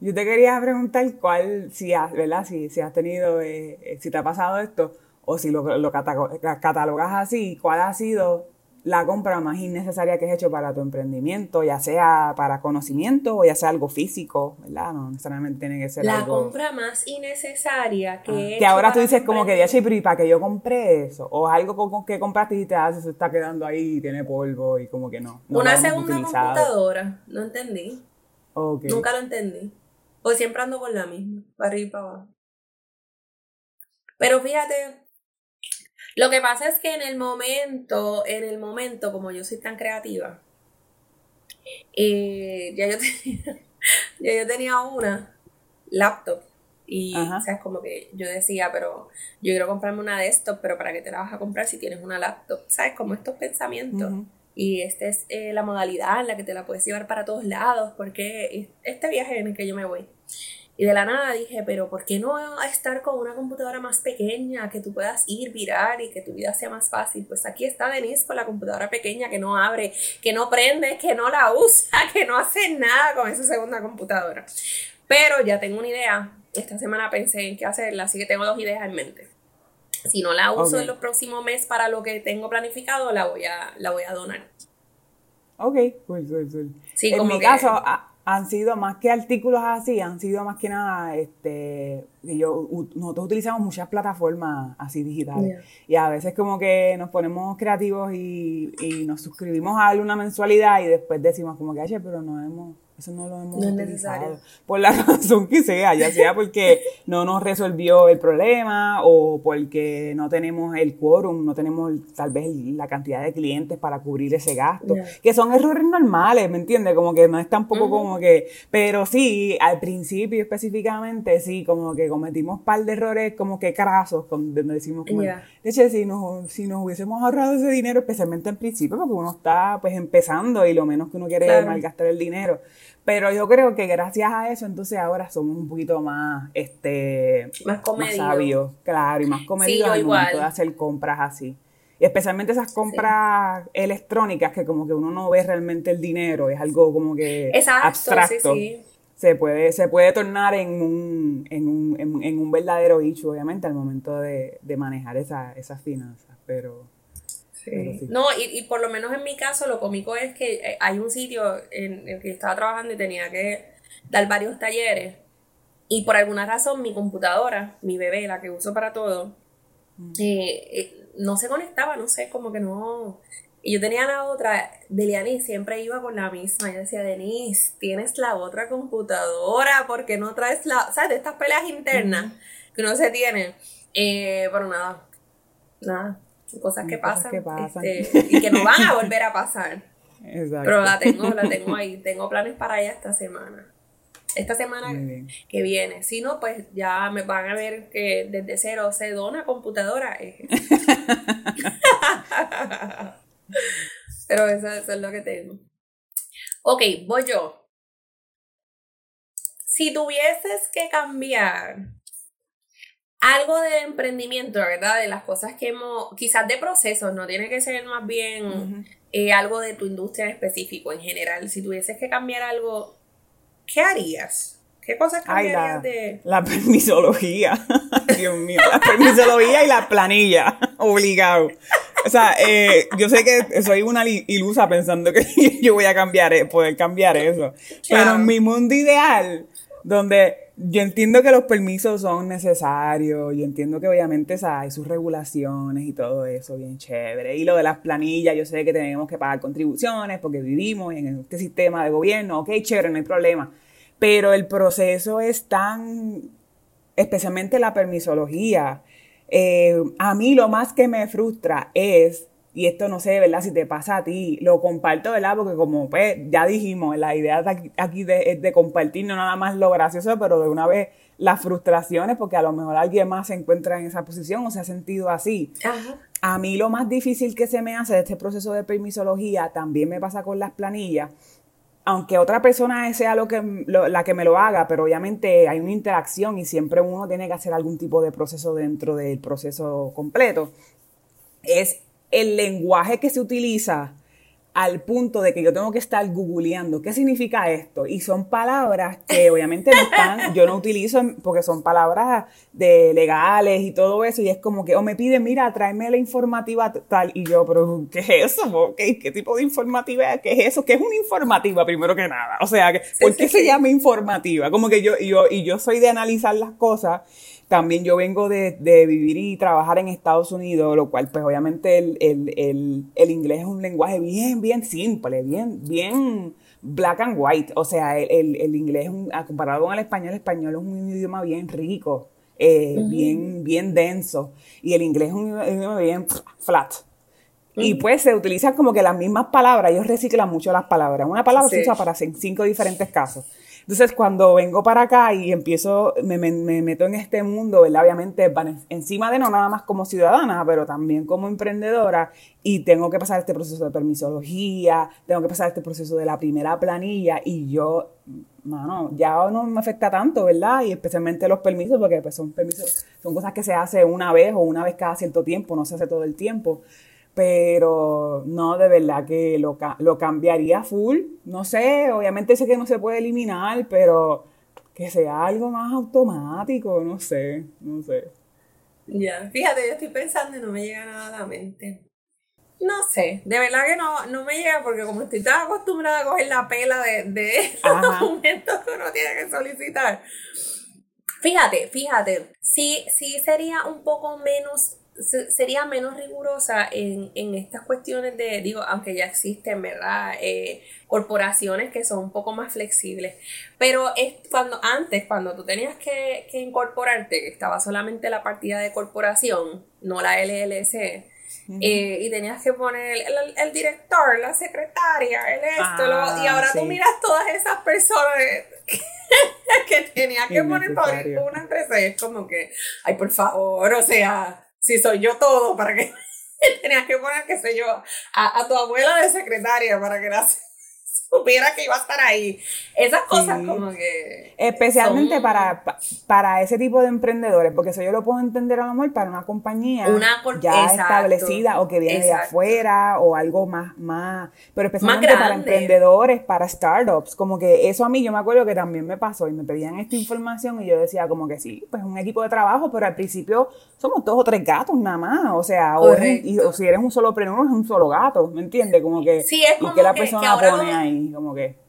Yo te quería preguntar cuál, si has, ¿verdad? Si, si has tenido, eh, eh, si te ha pasado esto, o si lo, lo catalogas así, cuál ha sido la compra más innecesaria que has hecho para tu emprendimiento, ya sea para conocimiento o ya sea algo físico, ¿verdad? No necesariamente tiene que ser la algo... La compra más innecesaria que ah, Que ahora tú dices como que, ya pero ¿para que yo compré eso? O algo con, que compraste y te hace, se está quedando ahí y tiene polvo y como que no. Una segunda computadora, no entendí. Nunca lo entendí. O siempre ando con la misma, para arriba y para abajo. Pero fíjate, lo que pasa es que en el momento, en el momento, como yo soy tan creativa, eh, ya, yo *laughs* tenía, ya yo tenía una laptop. Y, ¿sabes? Como que yo decía, pero yo quiero comprarme una de estos, pero ¿para qué te la vas a comprar si tienes una laptop? ¿Sabes? Como estos pensamientos. Y esta es eh, la modalidad en la que te la puedes llevar para todos lados, porque este viaje en el que yo me voy. Y de la nada dije, pero ¿por qué no estar con una computadora más pequeña, que tú puedas ir, virar y que tu vida sea más fácil? Pues aquí está Denise con la computadora pequeña que no abre, que no prende, que no la usa, *laughs* que no hace nada con esa segunda computadora. Pero ya tengo una idea. Esta semana pensé en qué hacerla, así que tengo dos ideas en mente. Si no la uso en los próximos meses para lo que tengo planificado, la voy a, la voy a donar. Ok, cool, cool, cool. en mi caso, han sido más que artículos así, han sido más que nada, este, yo, nosotros utilizamos muchas plataformas así digitales. Y a veces como que nos ponemos creativos y, y nos suscribimos a alguna mensualidad y después decimos como que, oye, pero no hemos eso no lo hemos no Por la *laughs* razón que sea, ya sea porque no nos resolvió el problema o porque no tenemos el quórum, no tenemos tal vez la cantidad de clientes para cubrir ese gasto, que son errores normales, ¿me entiendes? Como que no es tampoco como que, pero sí, al principio específicamente, sí, como que cometimos un par de errores como que crasos, donde decimos como, de hecho, si nos, si nos hubiésemos ahorrado ese dinero, especialmente al principio, porque uno está pues empezando y lo menos que uno quiere es malgastar el dinero. Pero yo creo que gracias a eso, entonces ahora somos un poquito más, este, más, sabios, claro, y más comedidos al momento de hacer compras así. Y especialmente esas compras electrónicas que como que uno no ve realmente el dinero, es algo como que abstracto. Se puede, se puede tornar en un, en un, en, un verdadero hecho, obviamente, al momento de, de manejar esa, esas finanzas. Pero no, y, por lo menos en mi caso lo cómico es que eh, hay un sitio en el que estaba trabajando y tenía que dar varios talleres y por alguna razón mi computadora, mi bebé, la que uso para todo, mm. eh, eh, no se conectaba, no sé, como que no... Y yo tenía la otra, Deliani siempre iba con la misma. Yo decía, Denise, tienes la otra computadora, porque no traes la. ¿Sabes? De estas peleas internas que uno se tiene. pero nada, nada cosas que pasan, este, y que no van a volver a pasar. Pero la tengo, la tengo ahí, tengo planes para ella esta semana. Esta semana que viene. Si no, pues ya me van a ver que desde cero se dona computadora. *laughs* Pero eso, eso es lo que tengo. Ok, voy yo. Si tuvieses que cambiar algo de emprendimiento, ¿verdad? De las cosas que hemos, quizás de procesos, no tiene que ser más bien eh, algo de tu industria en específico, en general. Si tuvieses que cambiar algo, ¿qué harías? ¿Qué cosas cambiarías de...? La permisología, *laughs* Dios mío, la permisología y la planilla, obligado. O sea, eh, yo sé que soy una ilusa pensando que *laughs* yo voy a cambiar, eh, poder cambiar eso. Pero en mi mundo ideal, donde yo entiendo que los permisos son necesarios, yo entiendo que obviamente hay sus regulaciones y todo eso, bien chévere. Y lo de las planillas, yo sé que tenemos que pagar contribuciones porque vivimos en este sistema de gobierno, ok, chévere, no hay problema. Pero el proceso es tan, especialmente la permisología, eh, a mí lo más que me frustra es y esto no sé, ¿verdad? Si te pasa a ti, lo comparto, ¿verdad? Porque como pues ya dijimos, la idea de aquí de, es de compartir no nada más lo gracioso, pero de una vez las frustraciones, porque a lo mejor alguien más se encuentra en esa posición o se ha sentido así. A mí lo más difícil que se me hace de este proceso de permisología también me pasa con las planillas, aunque otra persona sea lo que, la que me lo haga, pero obviamente hay una interacción y siempre uno tiene que hacer algún tipo de proceso dentro del proceso completo, es el lenguaje que se utiliza al punto de que yo tengo que estar googleando qué significa esto. Y son palabras que *laughs* obviamente no están, yo no utilizo porque son palabras de legales y todo eso. Y es como que, o me piden, mira, tráeme la informativa tal. Y yo, pero, ¿qué es eso? ¿Qué, tipo de informativa? ¿Qué es eso? ¿Qué es una informativa primero que nada? O sea, ¿por qué se llama informativa? Como que yo, yo, y yo soy de analizar las cosas también yo vengo de, vivir y trabajar en Estados Unidos, lo cual pues obviamente el, inglés es un lenguaje bien, bien simple, bien, bien black and white. O sea, el, inglés, comparado con el español, el español es un idioma bien rico, eh, bien, bien denso. Y el inglés es un idioma bien flat. Y pues se utilizan como que las mismas palabras, ellos reciclan mucho las palabras. Una palabra se usa para cinco diferentes casos. Entonces, cuando vengo para acá y empiezo, me, meto en este mundo, ¿verdad? Obviamente, encima de no nada más como ciudadana, pero también como emprendedora, y tengo que pasar este proceso de permisología, tengo que pasar este proceso de la primera planilla, y yo mano, ya no me afecta tanto, ¿verdad? Y especialmente los permisos, porque pues son permisos, son cosas que se hace una vez o una vez cada cierto tiempo, no se hace todo el tiempo. Pero no, de verdad que lo, lo cambiaría full. No sé, obviamente sé que no se puede eliminar, pero que sea algo más automático, no sé, no sé. Ya, fíjate, yo estoy pensando y no me llega nada a la mente. No sé, de verdad que no, no me llega porque como estoy tan acostumbrada a coger la pela de, de *laughs* documentos que uno tiene que solicitar. Fíjate, fíjate, sí, sí sería un poco menos sería menos rigurosa en, en, estas cuestiones de, digo, aunque ya existen, ¿verdad? Eh, corporaciones que son un poco más flexibles. Pero es cuando antes, cuando tú tenías que, que incorporarte, que estaba solamente la partida de corporación, no la LLC, eh, y tenías que poner el, director, la secretaria, el esto, lo, y ah, ahora tú miras todas esas personas *laughs* que, tenías que poner para abrir una empresa y es como que, ay, por favor, o sea, si soy yo todo, para que *laughs* tenías que poner, qué sé yo, a, a tu abuela de secretaria para que la supiera que iba a estar ahí. Esas cosas como que... Especialmente para, para ese tipo de emprendedores, porque eso yo lo puedo entender a lo mejor para una compañía ya establecida o que viene de afuera o algo más, más pero especialmente para emprendedores, para startups, como que eso a mí yo me acuerdo que también me pasó y me pedían esta información y yo decía como que sí, pues un equipo de trabajo, pero al principio somos dos o tres gatos nada más, o sea, o, si eres un solo prenur es un solo gato, ¿me entiendes? Como que... Sí, es como y que la persona pone ahí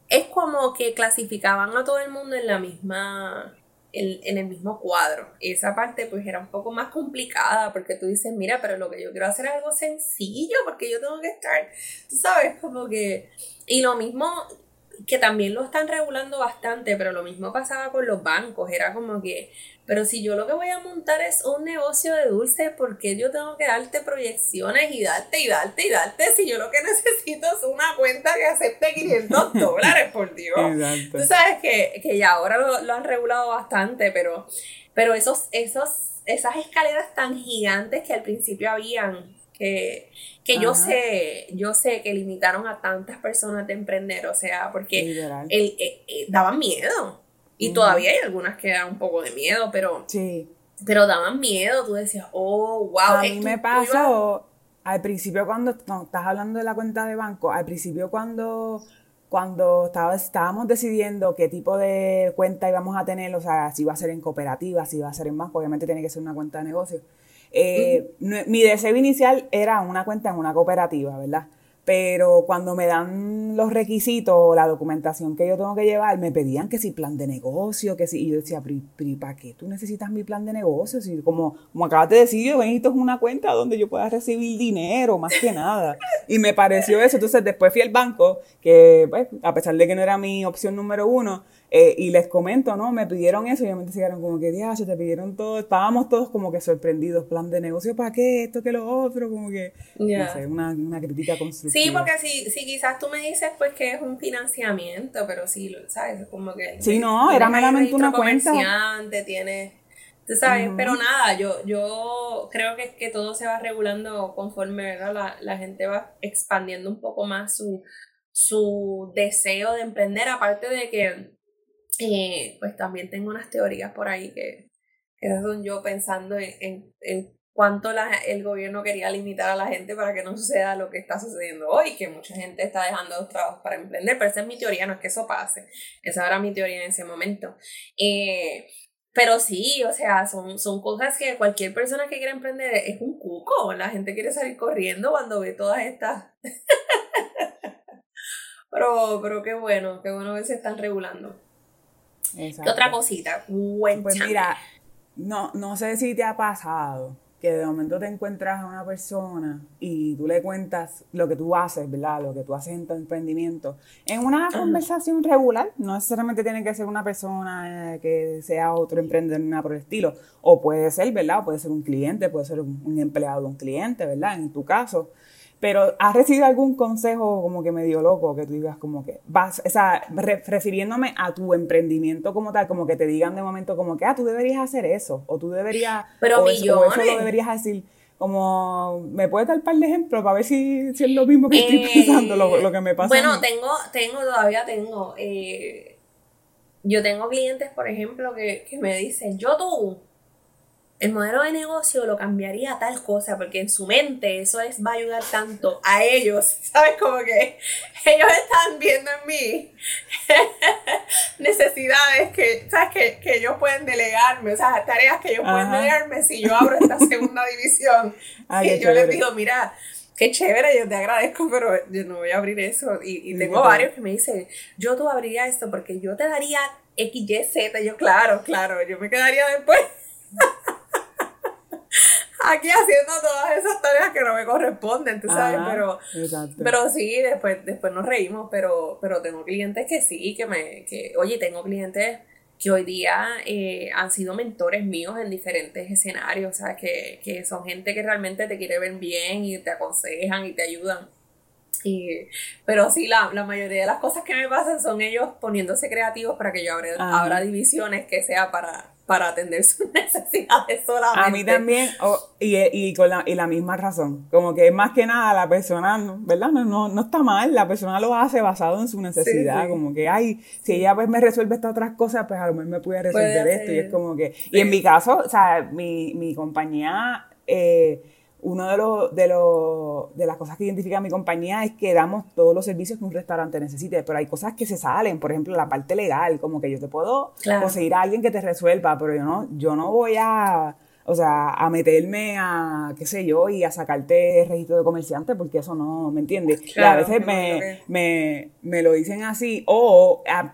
Es como que clasificaban a todo el mundo en la misma... En, el mismo cuadro. Esa parte pues era un poco más complicada porque tú dices, mira, pero lo que yo quiero hacer es algo sencillo porque yo tengo que estar, tú sabes, como que... Y lo mismo, que también lo están regulando bastante, pero lo mismo pasaba con los bancos, era como que pero si yo lo que voy a montar es un negocio de dulce, ¿por qué yo tengo que darte proyecciones y darte y darte y darte si yo lo que *laughs* necesito es una cuenta que acepte 500 *laughs* dólares, por Dios? Tú sabes que, ya ahora lo, han regulado bastante, pero, pero esos, esos, esas escaleras tan gigantes que al principio habían, que, que yo sé, yo sé que limitaron a tantas personas de emprender, o sea, porque el, eh, eh, daban miedo. Y todavía hay algunas que dan un poco de miedo, pero. Sí. Pero daban miedo, tú decías, oh, wow. A mí me pasó al principio cuando. No, estás hablando de la cuenta de banco. Al principio cuando. Cuando estaba, estábamos decidiendo qué tipo de cuenta íbamos a tener, o sea, si iba a ser en cooperativa, si iba a ser en banco, obviamente tiene que ser una cuenta de negocio. Eh, Mi deseo inicial era una cuenta en una cooperativa, ¿verdad? pero cuando me dan los requisitos, la documentación que yo tengo que llevar, me pedían que si plan de negocio, que si, y yo decía, ¿para qué tú necesitas mi plan de negocio? Si como, como acabas de decir, yo necesito una cuenta donde yo pueda recibir dinero, más que nada. Y me pareció eso, entonces después fui al banco, que pues, a pesar de que no era mi opción número uno, eh, y les comento, ¿no? Me pidieron eso y me siguieron como que, se te pidieron todo. Estábamos todos como que sorprendidos. Plan de negocio, ¿para qué? Esto, que lo otro, como que, no sé, una, una, crítica constructiva. Sí, porque si, si quizás tú me dices, pues, que es un financiamiento, pero sí, ¿sabes? Como que... Sí, no, era meramente una cuenta. tiene... Tú sabes, pero nada, yo, yo creo que, que todo se va regulando conforme ¿verdad? La, la gente va expandiendo un poco más su, su deseo de emprender, aparte de que eh, pues también tengo unas teorías por ahí que, que son yo pensando en, en, cuánto la, el gobierno quería limitar a la gente para que no suceda lo que está sucediendo hoy, que mucha gente está dejando los trabajos para emprender, pero esa es mi teoría, no es que eso pase, esa era mi teoría en ese momento. Eh, pero sí, o sea, son, son cosas que cualquier persona que quiera emprender es un cuco, la gente quiere salir corriendo cuando ve todas estas... *laughs* pero, pero qué bueno, qué bueno que se están regulando. ¿Qué otra cosita? Pues mira, no, no sé si te ha pasado que de momento te encuentras a una persona y tú le cuentas lo que tú haces, ¿verdad? Lo que tú haces en tu emprendimiento. En una conversación regular, no necesariamente tiene que ser una persona eh, que sea otro emprendedor nada por el estilo. O puede ser, ¿verdad? Puede ser un cliente, puede ser un empleado de un cliente, ¿verdad? En tu caso. Pero ¿has recibido algún consejo como que medio loco que tú digas como que vas, o sea, refiriéndome a tu emprendimiento como tal, como que te digan de momento como que, ah, tú deberías hacer eso, o tú deberías, Pero o, eso, lo deberías decir, como, ¿me puedes dar un par de ejemplos para ver si, si es lo mismo que estoy eh, pensando, lo, que me pasa? Bueno, tengo, tengo, todavía tengo, eh, yo tengo clientes, por ejemplo, que, que me dicen, yo tú, el modelo de negocio lo cambiaría a tal cosa, porque en su mente eso es, va a ayudar tanto a ellos, *laughs* ¿sabes? Como que ellos están viendo en mí *laughs* necesidades que, ¿sabes? Que, que ellos pueden delegarme, o sea, tareas que ellos pueden delegarme si yo abro esta *laughs* segunda división. y yo les digo, mira, qué chévere, yo te agradezco, pero yo no voy a abrir eso. Y, y tengo varios que me dicen, yo tú abriría esto porque yo te daría X, Y, Z. Yo, claro, claro, yo me quedaría después. Aquí haciendo todas esas tareas que no me corresponden, tú sabes, pero, pero sí, después, después nos reímos, pero, pero tengo clientes que sí, que me, que, oye, tengo clientes que hoy día eh, han sido mentores míos en diferentes escenarios, o sea, que, que son gente que realmente te quiere ver bien y te aconsejan y te ayudan. Y, pero sí, la, la, mayoría de las cosas que me pasan son ellos poniéndose creativos para que yo abra, abra divisiones que sea para, para atender sus *laughs* necesidades solamente. A mí también, y, y, con la, y la misma razón, como que más que nada la persona, ¿verdad? No, no, no está mal, la persona lo hace basado en su necesidad, como que, ay, si ella pues me resuelve estas otras cosas, pues a lo mejor me puede resolver esto, y es como que, y en mi caso, o sea, mi, mi compañía, eh, uno de los, de los de las cosas que identifica mi compañía es que damos todos los servicios que un restaurante necesite, pero hay cosas que se salen, por ejemplo, la parte legal, como que yo te puedo conseguir a alguien que te resuelva, pero yo no, yo no voy a, o sea, a meterme a, qué sé yo, y a sacarte el registro de comerciante, porque eso no, ¿me entiendes? a veces me, me, me, lo dicen así, o a,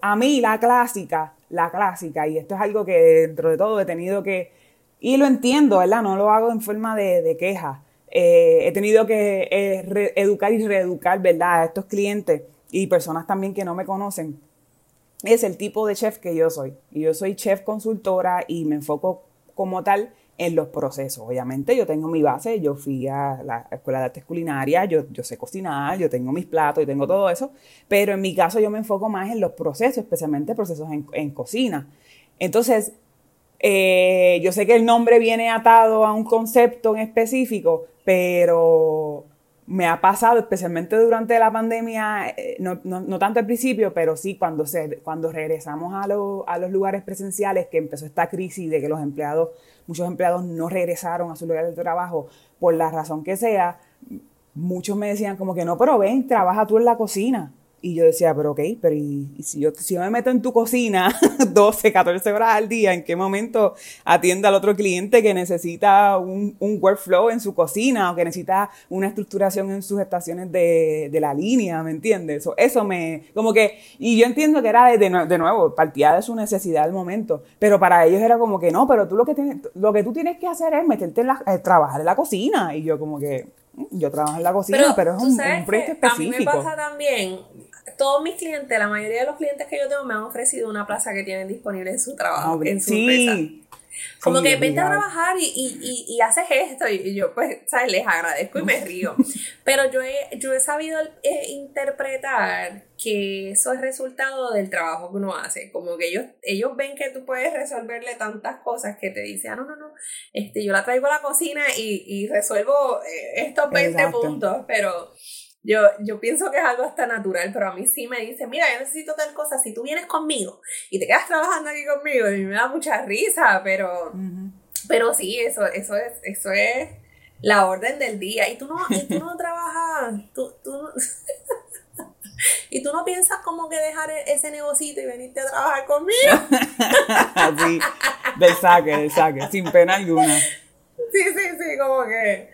a mí la clásica, la clásica, y esto es algo que dentro de todo he tenido que y lo entiendo, ¿verdad? No lo hago en forma de, queja. Eh, he tenido que eh, educar y reeducar, ¿verdad? A estos clientes y personas también que no me conocen. Es el tipo de chef que yo soy. Yo soy chef consultora y me enfoco como tal en los procesos. Obviamente yo tengo mi base, yo fui a la escuela de artes culinarias, yo, yo sé cocinar, yo tengo mis platos, y tengo todo eso, pero en mi caso yo me enfoco más en los procesos, especialmente procesos en, en cocina. Entonces, eh, yo sé que el nombre viene atado a un concepto en específico, pero me ha pasado, especialmente durante la pandemia, eh, no, no, tanto al principio, pero sí cuando, se, cuando regresamos a, a, los lugares presenciales, que empezó esta crisis de que los empleados, muchos empleados no regresaron a su lugar de trabajo por la razón que sea, muchos me decían como que no, pero ven, trabaja tú en la cocina. Y yo decía, pero ok, pero y, si, yo, si yo me meto en tu cocina *laughs* 12, 14 horas al día, ¿en qué momento atienda al otro cliente que necesita un, un workflow en su cocina o que necesita una estructuración en sus estaciones de, de la línea, ¿me entiendes? Eso, eso me, como que, y yo entiendo que era de, de, nuevo, partía de su necesidad del momento, pero para ellos era como que no, pero tú lo que, tienes, lo que tú tienes que hacer es meterte en la, eh, trabajar en la cocina. Y yo como que, mm, yo trabajo en la cocina, pero, es un, un proyecto específico. A mí me pasa también todos mis clientes, la mayoría de los clientes que yo tengo me han ofrecido una plaza que tienen disponible en su trabajo, ah, en su empresa. Como que vente a trabajar y, y, y, haces esto y, yo pues, ¿sabes? Les agradezco y me río. Pero yo he, yo he sabido eh, interpretar que eso es resultado del trabajo que uno hace. Como que ellos, ellos ven que tú puedes resolverle tantas cosas que te dicen, ah, no, no, no, este, yo la traigo a la cocina y, y resuelvo eh, estos 20 puntos, pero yo, yo pienso que es algo hasta natural, pero a mí sí me dice, mira, yo necesito tal cosa, si tú vienes conmigo y te quedas trabajando aquí conmigo, y me da mucha risa, pero, pero sí, eso, eso es, eso es la orden del día. Y tú no, y tú no *laughs* trabajas, tú, tú *laughs* y tú no piensas como que dejar e-, ese negocito y venirte a trabajar conmigo. *laughs* sí, del saque, del saque, sin pena alguna. Sí, sí, sí, como que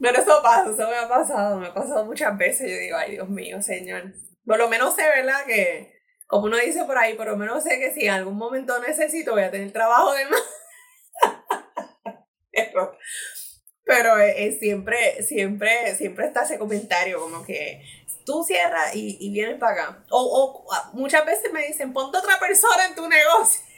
pero eso pasa, eso me ha pasado, me ha pasado muchas veces. Yo digo, ay Dios mío, Señor. Por lo menos sé, ¿verdad? Que, como uno dice por ahí, por lo menos sé que si en algún momento necesito, voy a tener trabajo de más. *laughs* pero, pero es, siempre, siempre, siempre está ese comentario como que tú cierras y, vienes para acá. O, o muchas veces me dicen, ponte otra persona en tu negocio.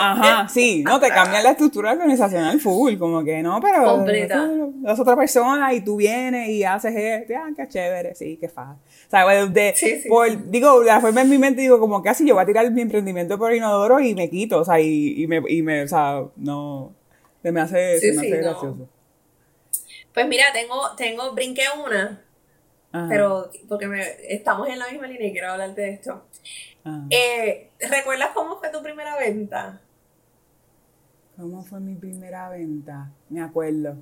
Ajá, sí, no, te cambian la estructura organizacional full, como que no, pero Completa. es otra persona y tú vienes y haces esto, ah, qué chévere, sí, qué fácil. O sea, de, sí, sí, por, digo, la forma en mi mente digo, como casi yo voy a tirar mi emprendimiento por inodoro y me quito, o sea, y, y me, y me, o sea, no, se me hace, se me hace gracioso. Pues mira, tengo, tengo, brinqué una, pero porque me, estamos en la misma línea y quiero hablarte de esto. Ah. Eh, ¿Recuerdas cómo fue tu primera venta? ¿Cómo fue mi primera venta? Me acuerdo.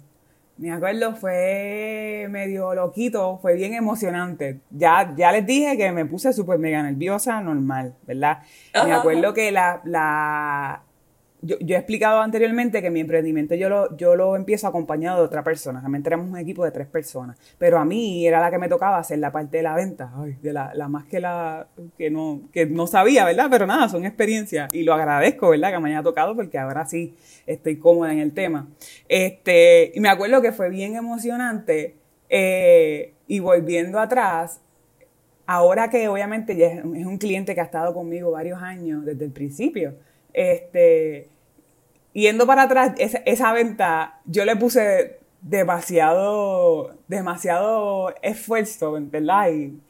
Me acuerdo, fue medio loquito, fue bien emocionante. Ya, ya les dije que me puse súper mega nerviosa, normal, ¿verdad? Me acuerdo que la, la yo, he explicado anteriormente que mi emprendimiento yo lo, yo lo empiezo acompañado de otra persona. Realmente éramos un equipo de tres personas. Pero a mí era la que me tocaba hacer la parte de la venta. Ay, de la, la más que la que no, que no sabía, ¿verdad? Pero nada, son experiencias. Y lo agradezco, ¿verdad? Que me haya tocado porque ahora sí estoy cómoda en el tema. Este, y me acuerdo que fue bien emocionante. eh, y volviendo atrás, ahora que obviamente ya es un cliente que ha estado conmigo varios años desde el principio, este, yendo para atrás, esa, venta, yo le puse demasiado, demasiado esfuerzo, ¿verdad? Y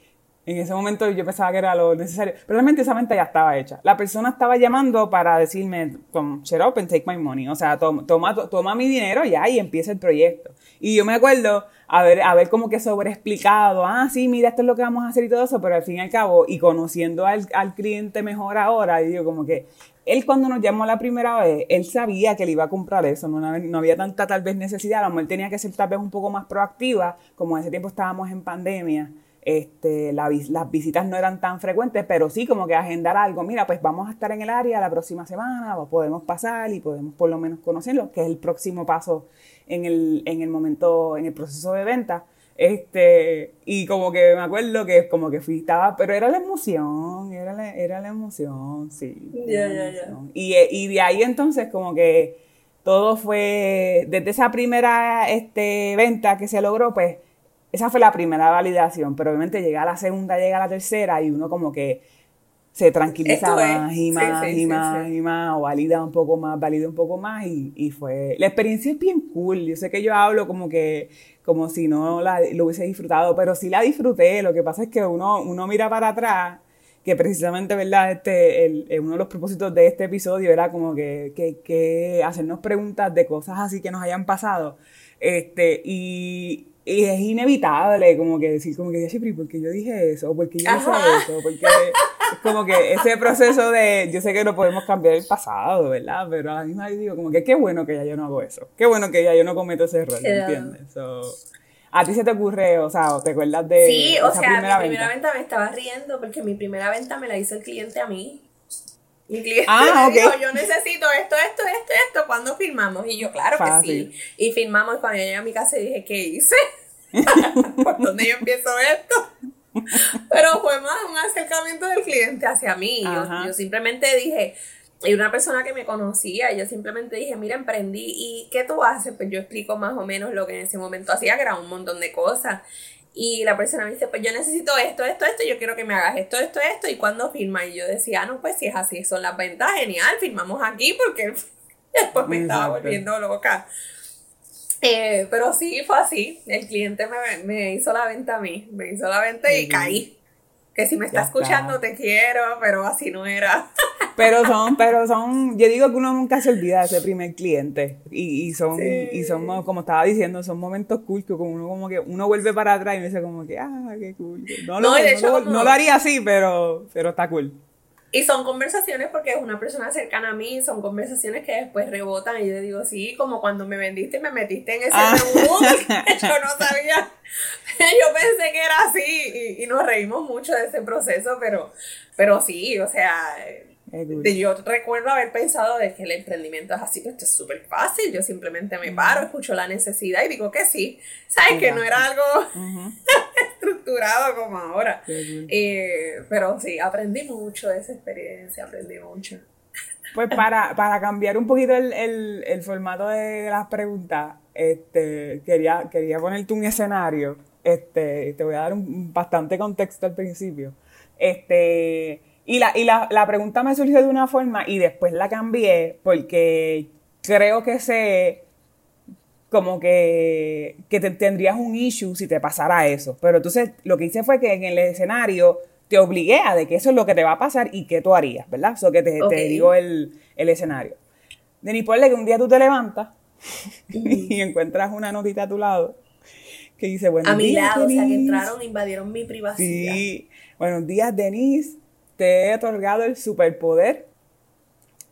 en ese momento yo pensaba que era lo necesario, pero realmente esa venta ya estaba hecha. La persona estaba llamando para decirme, "Tom, shut up and take my money, o sea, toma, toma, toma mi dinero ya y empieza el proyecto. Y yo me acuerdo haber, haber como que sobreexplicado, ah, sí, mira, esto es lo que vamos a hacer y todo eso, pero al fin y al cabo, y conociendo al, al cliente mejor ahora, digo como que él cuando nos llamó la primera vez, él sabía que le iba a comprar eso, no, no había tanta tal vez necesidad, a lo mejor tenía que ser tal vez un poco más proactiva, como en ese tiempo estábamos en pandemia, este, la las visitas no eran tan frecuentes, pero sí como que agendar algo, mira, pues vamos a estar en el área la próxima semana, o podemos pasar y podemos por lo menos conocerlo, que es el próximo paso en el, en el momento, en el proceso de venta. Este, y como que me acuerdo que como que fui, estaba, pero era la emoción, era la, era la emoción, sí. Ya, ya. emoción. Y, y de ahí entonces como que todo fue, desde esa primera este, venta que se logró, pues esa fue la primera validación, pero obviamente llega la segunda, llega la tercera y uno como que se tranquiliza más y más sí, y sí, más sí. y más, o valida un poco más, valida un poco más y, y fue, la experiencia es bien cool, yo sé que yo hablo como que, como si no la, lo hubiese disfrutado, pero sí la disfruté, lo que pasa es que uno, uno mira para atrás, que precisamente, ¿verdad? Este, el, el- uno de los propósitos de este episodio era como que, que, que hacernos preguntas de cosas así que nos hayan pasado, este, y, y es inevitable como que decir, como que, "Yashi, pero ¿y ¿por qué yo dije eso? ¿Por qué yo hice eso? Porque es como que ese proceso de, yo sé que no podemos cambiar el pasado, ¿verdad? Pero a la misma vez digo, como que qué bueno que ya yo no hago eso. Qué bueno que ya yo no cometo ese error, ¿me Yeah. ¿entiendes? So, ¿A ti se te ocurre, o sea, o te acuerdas de Sí, o sea, primera mi primera venta? venta me estaba riendo porque mi primera venta me la hizo el cliente a mí. Mi cliente Ah, me dijo, yo necesito esto, esto, esto, esto, ¿cuándo firmamos? Y yo, claro Fácil. que sí. Y firmamos y cuando yo llegué a mi casa dije, ¿qué hice? *laughs* ¿Por dónde yo empiezo esto? Pero fue más un acercamiento del cliente hacia mí. Yo, yo simplemente dije, y una persona que me conocía, yo simplemente dije, mira, emprendí, ¿y qué tú haces? Pues yo explico más o menos lo que en ese momento hacía, que era un montón de cosas. Y la persona me dice, pues yo necesito esto, esto, esto, yo quiero que me hagas esto, esto, esto, y cuándo firma. Y yo decía, ah, no, pues si es así, son las ventas, genial, firmamos aquí, porque *laughs* después me estaba volviendo loca. Eh, pero sí, fue así. El cliente me, me hizo la venta a mí. Me hizo la venta y caí. Que si me Ya está escuchando, está. te quiero, pero así no era. *laughs* Pero son, pero son, yo digo que uno nunca se olvida de ese primer cliente. Y, y son, Sí. y son, mo- como estaba diciendo, son momentos cool que uno como que uno vuelve para atrás y me dice como que, ah, qué cool. No, No, lo, no lo- no lo haría así, pero, pero está cool. Y son conversaciones porque es una persona cercana a mí, son conversaciones que después rebotan y yo digo, sí, como cuando me vendiste y me metiste en ese Ah. *laughs* yo no sabía, *laughs* yo pensé que era así y, y nos reímos mucho de ese proceso, pero, pero sí, o sea, yo recuerdo haber pensado de que el emprendimiento es así, pues esto es súper fácil, yo simplemente me paro, escucho la necesidad y digo que sí, sabes que no era algo *laughs* estructurado como ahora. Eh, pero sí, aprendí mucho de esa experiencia, aprendí mucho. Pues para, para cambiar un poquito el, el, el formato de las preguntas, este, quería, quería ponerte un escenario. Este, te voy a dar un, bastante contexto al principio. Este, y la, y la, la pregunta me surgió de una forma y después la cambié porque creo que sé como que, que te, tendrías un issue si te pasara eso. Pero entonces lo que hice fue que en el escenario te obligué a de que eso es lo que te va a pasar y qué tú harías, ¿verdad? So que te, Ok. te digo el, el escenario. Denis, ponle que un día tú te levantas *laughs* y encuentras una notita a tu lado que dice, buenos A mi lado, o sea, que Denise". entraron e invadieron mi privacidad. Sí, buenos días, Denise. Te he otorgado el superpoder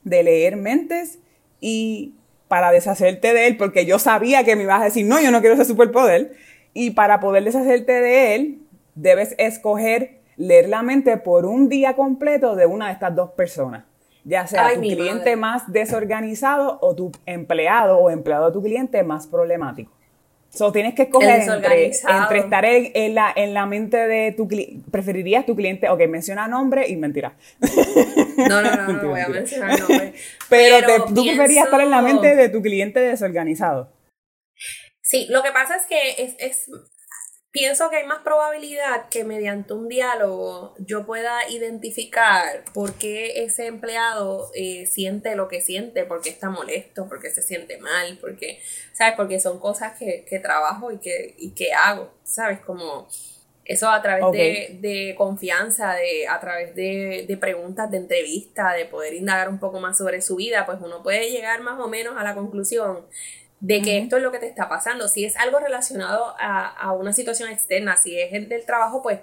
de leer mentes y para deshacerte de él, porque yo sabía que me ibas a decir, no, yo no quiero ese superpoder, y para poder deshacerte de él, debes escoger leer la mente por un día completo de una de estas dos personas. Ya sea tu cliente más desorganizado o tu empleado o empleado de tu cliente más problemático. So, tienes que escoger entre, estar en, la, en la mente de tu cliente. ¿Preferirías tu cliente? Ok, menciona nombre y mentira. No, no, no, *laughs* no voy a mencionar nombre. *laughs* Pero, tú preferirías estar en la mente de tu cliente desorganizado. Sí, lo que pasa es que es, es pienso que hay más probabilidad que mediante un diálogo yo pueda identificar por qué ese empleado eh, siente lo que siente, por qué está molesto, por qué se siente mal, porque, ¿sabes? Porque son cosas que, trabajo y que, y que hago, ¿sabes? Como eso a través de, confianza, de, a través de, de preguntas, de entrevista, de poder indagar un poco más sobre su vida, pues uno puede llegar más o menos a la conclusión de que esto es lo que te está pasando. Si es algo relacionado a, una situación externa, si es el del trabajo, pues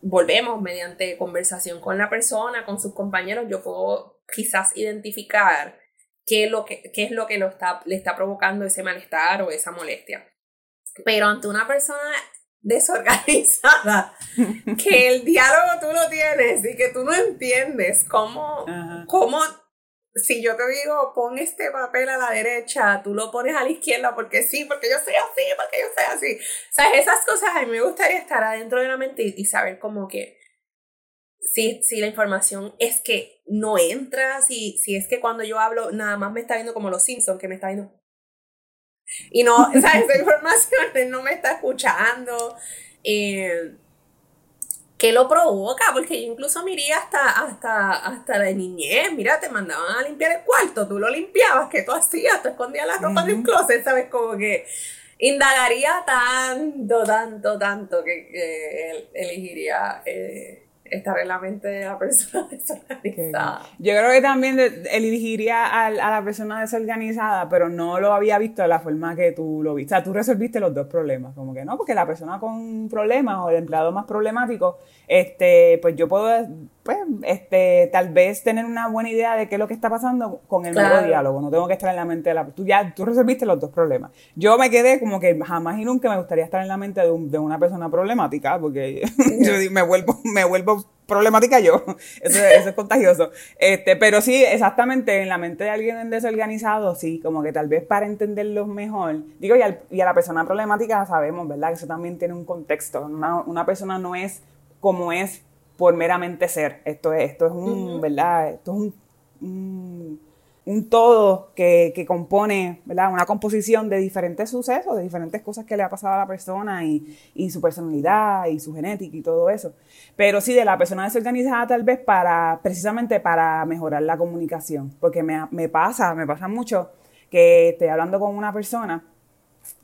volvemos mediante conversación con la persona, con sus compañeros, yo puedo quizás identificar qué es lo que, qué es lo que lo está, le está provocando ese malestar o esa molestia. Pero ante una persona desorganizada, *laughs* que el diálogo tú lo tienes y que tú no entiendes cómo, cómo si yo te digo, pon este papel a la derecha, tú lo pones a la izquierda porque sí, porque yo soy así, porque yo soy así. O sea, esas cosas a mí me gustaría estar adentro de la mente y, saber como que si, si la información es que no entra, si, si es que cuando yo hablo nada más me está viendo como los Simpsons, que me está viendo... Y no, o sea, esa *laughs* información no me está escuchando. Eh, ¿Qué lo provoca? Porque yo incluso miré hasta, hasta, hasta la niñez. Mira, te mandaban a limpiar el cuarto, tú lo limpiabas, ¿qué tú hacías? Tú escondías la ropa de un closet, ¿sabes? Como que indagaría tanto, tanto, tanto que, que elegiría eh, estar en la mente de la persona *laughs* desorganizada. Yo creo que también elegiría a, la persona desorganizada, pero no lo había visto de la forma que tú lo viste. O sea, tú resolviste los dos problemas, como que no, porque la persona con problemas o el empleado más problemático, este, pues yo puedo pues, este, tal vez tener una buena idea de qué es lo que está pasando con el nuevo diálogo. No tengo que estar en la mente de la... Tú ya, tú resolviste los dos problemas. Yo me quedé como que jamás y nunca me gustaría estar en la mente de, de una persona problemática, porque *laughs* yo me vuelvo, me vuelvo problemática yo. *laughs* Eso, eso, es contagioso. Este, pero sí, exactamente, en la mente de alguien desorganizado, sí, como que tal vez para entenderlo mejor. Digo, y, y a la persona problemática sabemos, ¿verdad? Que eso también tiene un contexto. Una, una persona no es como es por meramente ser. Esto es, esto es un, ¿verdad? Esto es un, un, todo que, que, compone, ¿verdad? Una composición de diferentes sucesos, de diferentes cosas que le ha pasado a la persona y, y su personalidad y su genética y todo eso. Pero sí, de la persona desorganizada tal vez para, precisamente para mejorar la comunicación. Porque me, me pasa, me pasa mucho que estoy hablando con una persona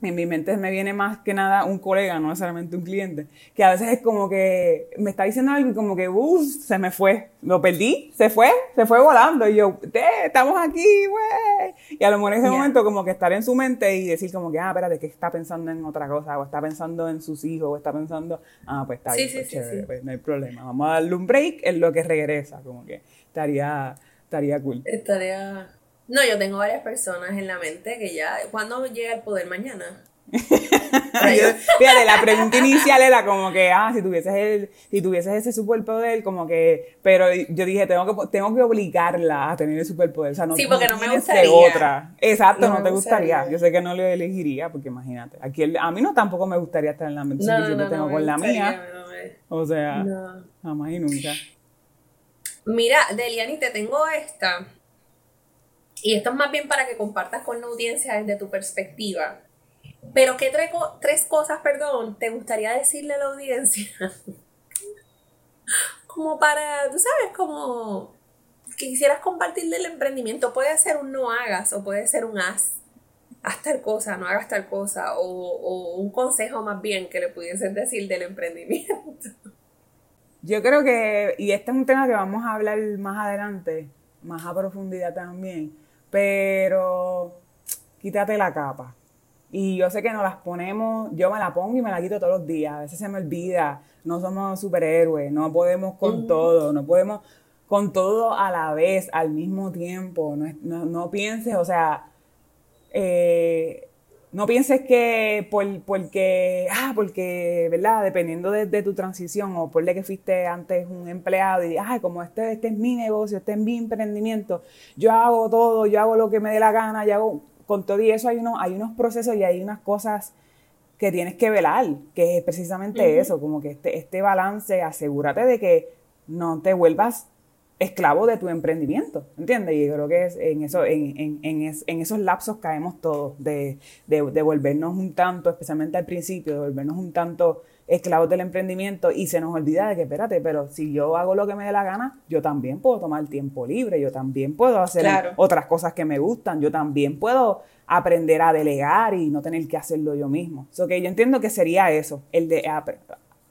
en mi mente me viene más que nada un colega, no necesariamente un cliente, que a veces es como que me está diciendo algo y como que, uff, se me fue, lo perdí, se fue, se fue volando y yo, estamos aquí, güey. Y a lo mejor en ese momento como que estar en su mente y decir como que, ah, espérate, que está pensando en otra cosa, o está pensando en sus hijos, o está pensando, ah, pues está bien, pues chévere, pues no hay problema, vamos a darle un break en lo que regresa, como que estaría, estaría cool. Estaría no, yo tengo varias personas en la mente que ya, ¿cuándo llega el poder mañana? *laughs* Fíjate, la pregunta inicial era como que, ah, si tuvieses el, si tuvieses ese superpoder, como que, pero yo dije, tengo que, tengo que obligarla a tener el superpoder, o sea, no, sí, porque no, me gustaría. otra. Exacto, no, te gustaría. Yo sé que no lo elegiría, porque imagínate, aquí a mí no tampoco me gustaría estar en la mente no, yo tengo con la mía. O sea, jamás y nunca. Mira, Deliani, te tengo esta y esto es más bien para que compartas con la audiencia desde tu perspectiva. Pero ¿qué tres, cosas, perdón, te gustaría decirle a la audiencia? *laughs* como para, tú sabes, como que quisieras compartir del emprendimiento. Puede ser un no hagas o puede ser un haz. Haz tal cosa, no hagas tal cosa. O, o un consejo más bien que le pudiesen decir del emprendimiento. *laughs* Yo creo que, y este es un tema que vamos a hablar más adelante, más a profundidad también pero quítate la capa. Y yo sé que nos las ponemos, yo me la pongo y me la quito todos los días. A veces se me olvida, no somos superhéroes, no podemos con todo, no podemos con todo a la vez, al mismo tiempo. No, no, pienses, o sea, eh, no pienses que por, porque, ah, porque, ¿verdad? Dependiendo de, tu transición o por de que fuiste antes un empleado y, ah, como este, este es mi negocio, este es mi emprendimiento, yo hago todo, yo hago lo que me dé la gana, yo hago, con todo y eso hay, uno, hay unos procesos y hay unas cosas que tienes que velar, que es precisamente eso, como que este, este balance, asegúrate de que no te vuelvas esclavo de tu emprendimiento, ¿entiendes? Y creo que es en, eso, en, en, esos lapsos caemos todos, de, de, volvernos un tanto, especialmente al principio, de volvernos un tanto esclavos del emprendimiento y se nos olvida de que, espérate, pero si yo hago lo que me dé la gana, yo también puedo tomar tiempo libre, yo también puedo hacer otras cosas que me gustan, yo también puedo aprender a delegar y no tener que hacerlo yo mismo. So que yo entiendo que sería eso, el de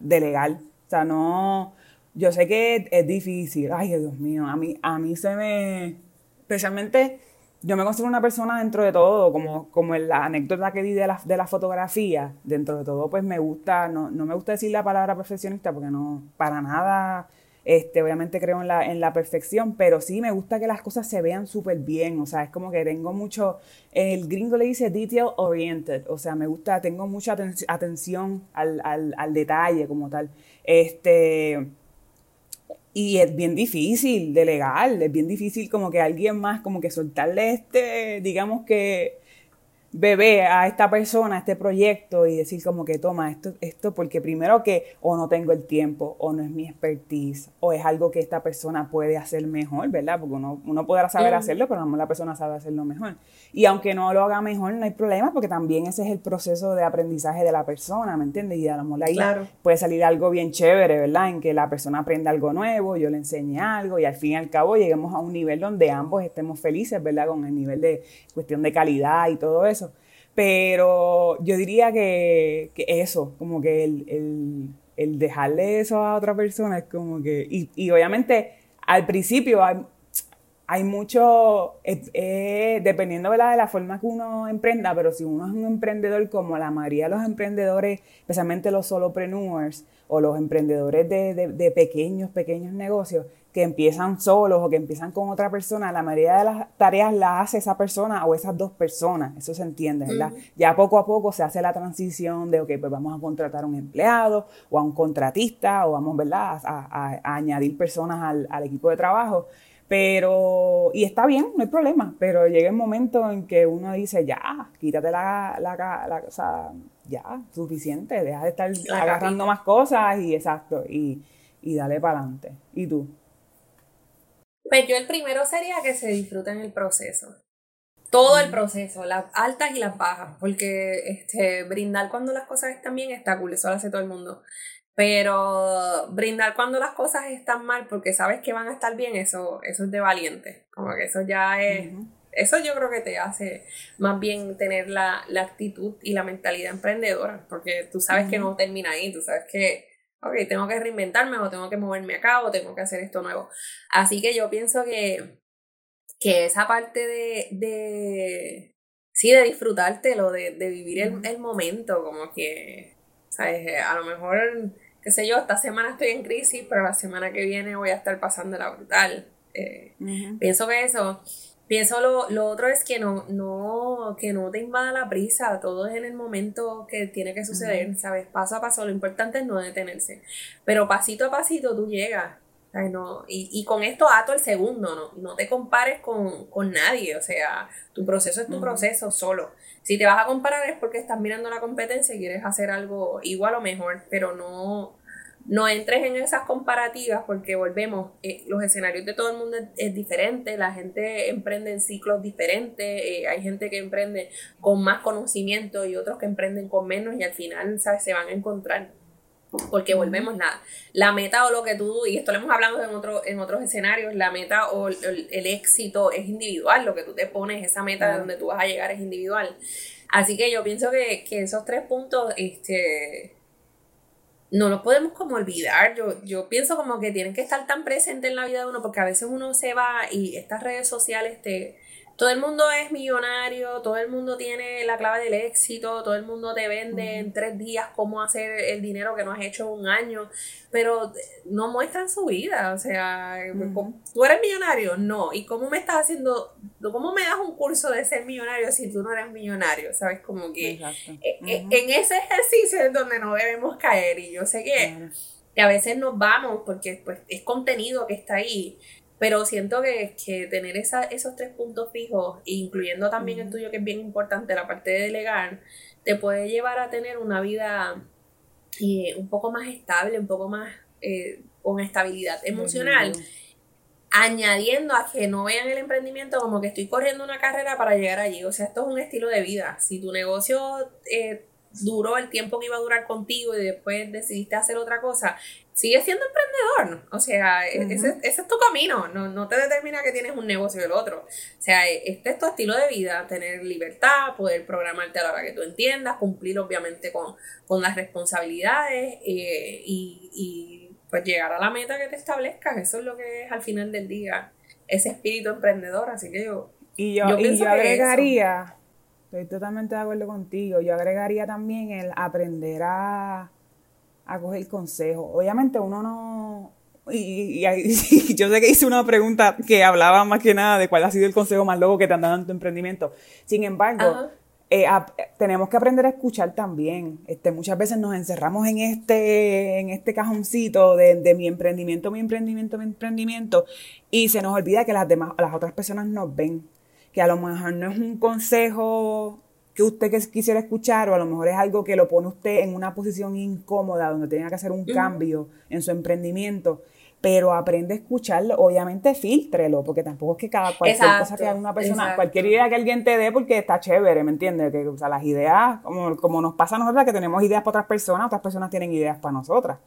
delegar. O sea, no yo sé que es difícil, ay Dios mío, a mí, a mí se me, especialmente, yo me considero una persona dentro de todo, como, como la anécdota que di de la, de la fotografía, dentro de todo, pues me gusta, no, no me gusta decir la palabra perfeccionista porque no, para nada, este, obviamente creo en la, en la perfección, pero sí me gusta que las cosas se vean súper bien, o sea, es como que tengo mucho, el gringo le dice detail oriented, o sea, me gusta, tengo mucha atención al, al, al detalle como tal, este y es bien difícil delegar, es bien difícil como que alguien más, como que soltarle este, digamos que bebé a esta persona, a este proyecto y decir como que toma esto, esto porque primero que o no tengo el tiempo o no es mi expertise o es algo que esta persona puede hacer mejor, ¿verdad? Porque uno, uno podrá saber hacerlo, pero no la persona sabe hacerlo mejor. Y aunque no lo haga mejor, no hay problema porque también ese es el proceso de aprendizaje de la persona, ¿me entiendes? Y a lo mejor ahí puede salir algo bien chévere, ¿verdad? En que la persona aprenda algo nuevo, yo le enseñe algo y al fin y al cabo lleguemos a un nivel donde ambos estemos felices, ¿verdad? Con el nivel de cuestión de calidad y todo eso. Pero yo diría que, eso, como que el, dejarle eso a otra persona es como que, y, obviamente al principio hay, hay mucho, dependiendo de la forma que uno emprenda, pero si uno es un emprendedor como la mayoría de los emprendedores, especialmente los solopreneurs o los emprendedores de, de pequeños, pequeños negocios, que empiezan solos o que empiezan con otra persona, la mayoría de las tareas las hace esa persona o esas dos personas, eso se entiende, ¿verdad? Ya poco a poco se hace la transición de, ok, pues vamos a contratar a un empleado o a un contratista o vamos, ¿verdad?, a, añadir personas al, al, equipo de trabajo. Pero, y está bien, no hay problema, pero llega el momento en que uno dice, ya, quítate la, la, la, o sea, ya, suficiente, deja de estar agarrando más cosas y exacto, y, y dale para adelante. ¿Y tú? Pues yo el primero sería que se disfruten el proceso. Todo el proceso, las altas y las bajas, porque este, brindar cuando las cosas están bien está cool, eso lo hace todo el mundo. Pero brindar cuando las cosas están mal porque sabes que van a estar bien, eso, eso es de valiente. Como que eso ya es... Eso yo creo que te hace más bien tener la, actitud y la mentalidad emprendedora, porque tú sabes que no termina ahí, tú sabes que ok, tengo que reinventarme o tengo que moverme acá o tengo que hacer esto nuevo. Así que yo pienso que, que esa parte de, de sí, de disfrutártelo, de, de vivir el, el, momento, como que, ¿sabes? Eh, a lo mejor, qué sé yo, esta semana estoy en crisis, pero la semana que viene voy a estar pasando la brutal. Eh, pienso que eso Pienso lo, lo otro es que no, no, que no te invada la prisa, todo es en el momento que tiene que suceder, ¿sabes? Paso a paso, lo importante es no detenerse. Pero pasito a pasito tú llegas. No, y, y, con esto ato el segundo, no, no te compares con, con nadie, o sea, tu proceso es tu proceso solo. Si te vas a comparar es porque estás mirando la competencia y quieres hacer algo igual o mejor, pero no, no entres en esas comparativas porque volvemos, eh, los escenarios de todo el mundo es, diferente, la gente emprende en ciclos diferentes, eh, hay gente que emprende con más conocimiento y otros que emprenden con menos y al final, ¿sabes? Se van a encontrar. Porque volvemos nada. La meta o lo que tú, y esto lo hemos hablado en, otro, en otros escenarios, la meta o el, éxito es individual, lo que tú te pones, esa meta de donde tú vas a llegar es individual. Así que yo pienso que, que esos tres puntos, este, no lo podemos como olvidar. Yo, yo pienso como que tienen que estar tan presentes en la vida de uno, porque a veces uno se va y estas redes sociales te, todo el mundo es millonario, todo el mundo tiene la clave del éxito, todo el mundo te vende en tres días cómo hacer el dinero que no has hecho un año, pero no muestran su vida, o sea, ¿tú eres millonario? No, ¿y cómo me estás haciendo, cómo me das un curso de ser millonario si tú no eres millonario? ¿Sabes? Como que eh, eh, en ese ejercicio es donde no debemos caer y yo sé que... que a veces nos vamos porque pues, es contenido que está ahí, pero siento que, que tener esa, esos tres puntos fijos, incluyendo también el tuyo, que es bien importante, la parte de delegar, te puede llevar a tener una vida eh, un poco más estable, un poco más eh, con estabilidad emocional. Añadiendo a que no vean el emprendimiento como que estoy corriendo una carrera para llegar allí. O sea, esto es un estilo de vida. Si tu negocio eh, duró el tiempo que iba a durar contigo y después decidiste hacer otra cosa, sigue siendo emprendedor. O sea, e-, ese, es tu camino. No, no te determina que tienes un negocio o el otro. O sea, e-, este es tu estilo de vida, tener libertad, poder programarte a la hora que tú entiendas, cumplir obviamente con, las responsabilidades eh, y, y pues llegar a la meta que te establezcas. Eso es lo que es al final del día ese espíritu emprendedor. Así que yo... Y yo, y yo agregaría, estoy totalmente de acuerdo contigo, yo agregaría también el aprender a a coger consejo. Obviamente uno no... *laughs* Y, yo sé que hice una pregunta que hablaba más que nada de cuál ha sido el consejo más loco que te han dado en tu emprendimiento. Sin embargo, eh, tenemos que aprender a escuchar también. Este, muchas veces nos encerramos en este, en este cajoncito de, de, mi emprendimiento, mi emprendimiento, mi emprendimiento, y se nos olvida que las demás, las otras personas nos ven. Que a lo mejor no es un consejo que usted quisiera escuchar o a lo mejor es algo que lo pone usted en una posición incómoda donde tenga que hacer un cambio en su emprendimiento, pero aprende a escucharlo, obviamente filtrelo, porque tampoco es que cada cualquier cosa que haga una persona, cualquier idea que alguien te dé porque está chévere, ¿me entiendes? Que, o sea, las ideas, como, como nos pasa a nosotras que tenemos ideas para otras personas, otras personas tienen ideas para nosotras,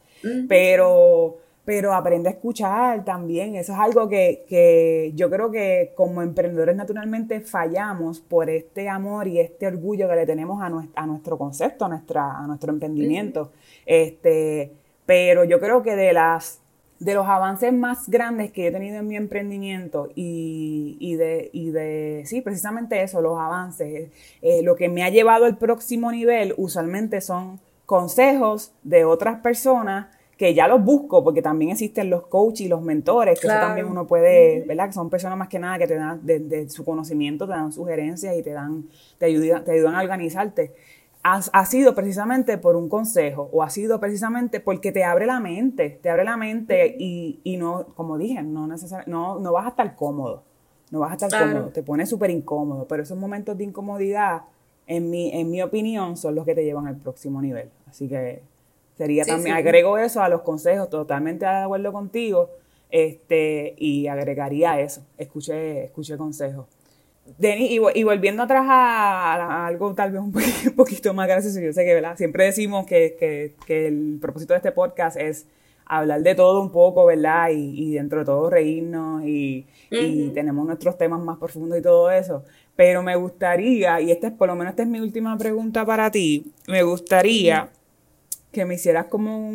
pero pero aprende a escuchar también. Eso es algo que, yo creo que como emprendedores naturalmente fallamos por este amor y este orgullo que le tenemos a, nuestro, a nuestro concepto, a, nuestra, a nuestro emprendimiento. este, pero yo creo que de las de los avances más grandes que he tenido en mi emprendimiento y, y, de, y de, sí, precisamente eso, los avances, eh, lo que me ha llevado al próximo nivel usualmente son consejos de otras personas que ya los busco, porque también existen los coaches y los mentores, que eso también uno puede, ¿verdad? Que son personas más que nada que te dan de, su conocimiento, te dan sugerencias y te dan, te ayudan, te ayudan a organizarte. Ha, sido precisamente por un consejo o ha sido precisamente porque te abre la mente, te abre la mente y, y no, como dije, no, no, no vas a estar cómodo, no vas a estar cómodo, te pone súper incómodo, pero esos momentos de incomodidad, en mi, en mi opinión, son los que te llevan al próximo nivel. Así que Sería también, agrego eso a los consejos, totalmente de acuerdo contigo, este, y agregaría eso, escuché, escuché consejos. Denis, y, volviendo atrás a, algo tal vez *laughs* un poquito, más gracioso, yo sé que ¿verdad? siempre decimos que, el propósito de este podcast es hablar de todo un poco, ¿verdad? Y, dentro de todo reírnos y, y, tenemos nuestros temas más profundos y todo eso. Pero me gustaría, y esta es por lo menos esta es mi última pregunta para ti, me gustaría que me hicieras como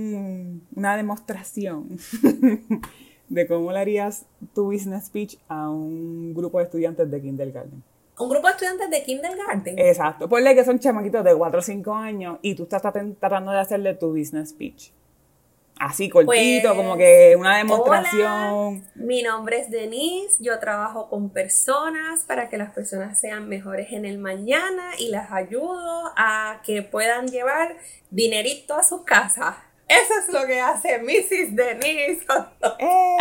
una demostración *laughs* de cómo le harías tu business speech a un grupo de estudiantes de kindergarten. ¿Un grupo de estudiantes de kindergarten? Exacto. Ponle que son chamaquitos de 4 o 5 años y tú estás tratando de hacerle tu business speech así cortito, pues, como que una demostración. mi nombre es Denise, yo trabajo con personas para que las personas sean mejores en el mañana y las ayudo a que puedan llevar dinerito a su casa. Eso es lo que hace Mrs. Denise. ¡Eh!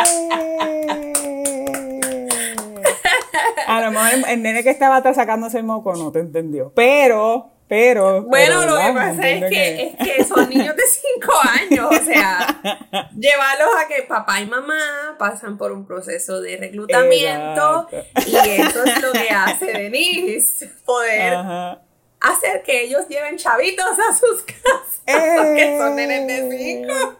a lo mejor el, nene que estaba atrás sacándose el moco no te entendió, pero pero. Bueno, lo que pasa es que, es que son niños de 5 *laughs* años. O sea, *laughs* llevarlos a que papá y mamá pasan por un proceso de reclutamiento. Y eso es lo que hace Denise. Poder hacer que ellos lleven chavitos a sus casas. *laughs* porque son nenes de 5.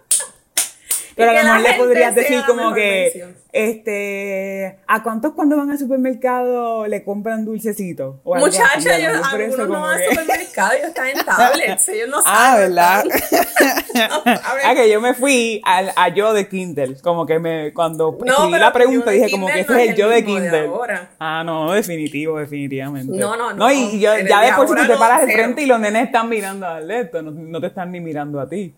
Pero a lo mejor le podrías decir como que, versión. este, ¿a cuántos cuando van al supermercado le compran dulcecitos? O algo así? A Muchachos, ellos, algunos no van al supermercado, ellos están en *laughs* tablets, ellos no Ah, saben. ¿verdad? *laughs* A ver, Ah, que yo me fui al, a yo de Kindle, como que me, cuando pero la pregunta dije como que este no es el yo de Kindle. ah, no, definitivo, definitivamente. No, no, no. y yo, ya de de por sí tú ahora te no, paras de frente y los nenes están mirando a esto, no, no te están ni mirando a ti.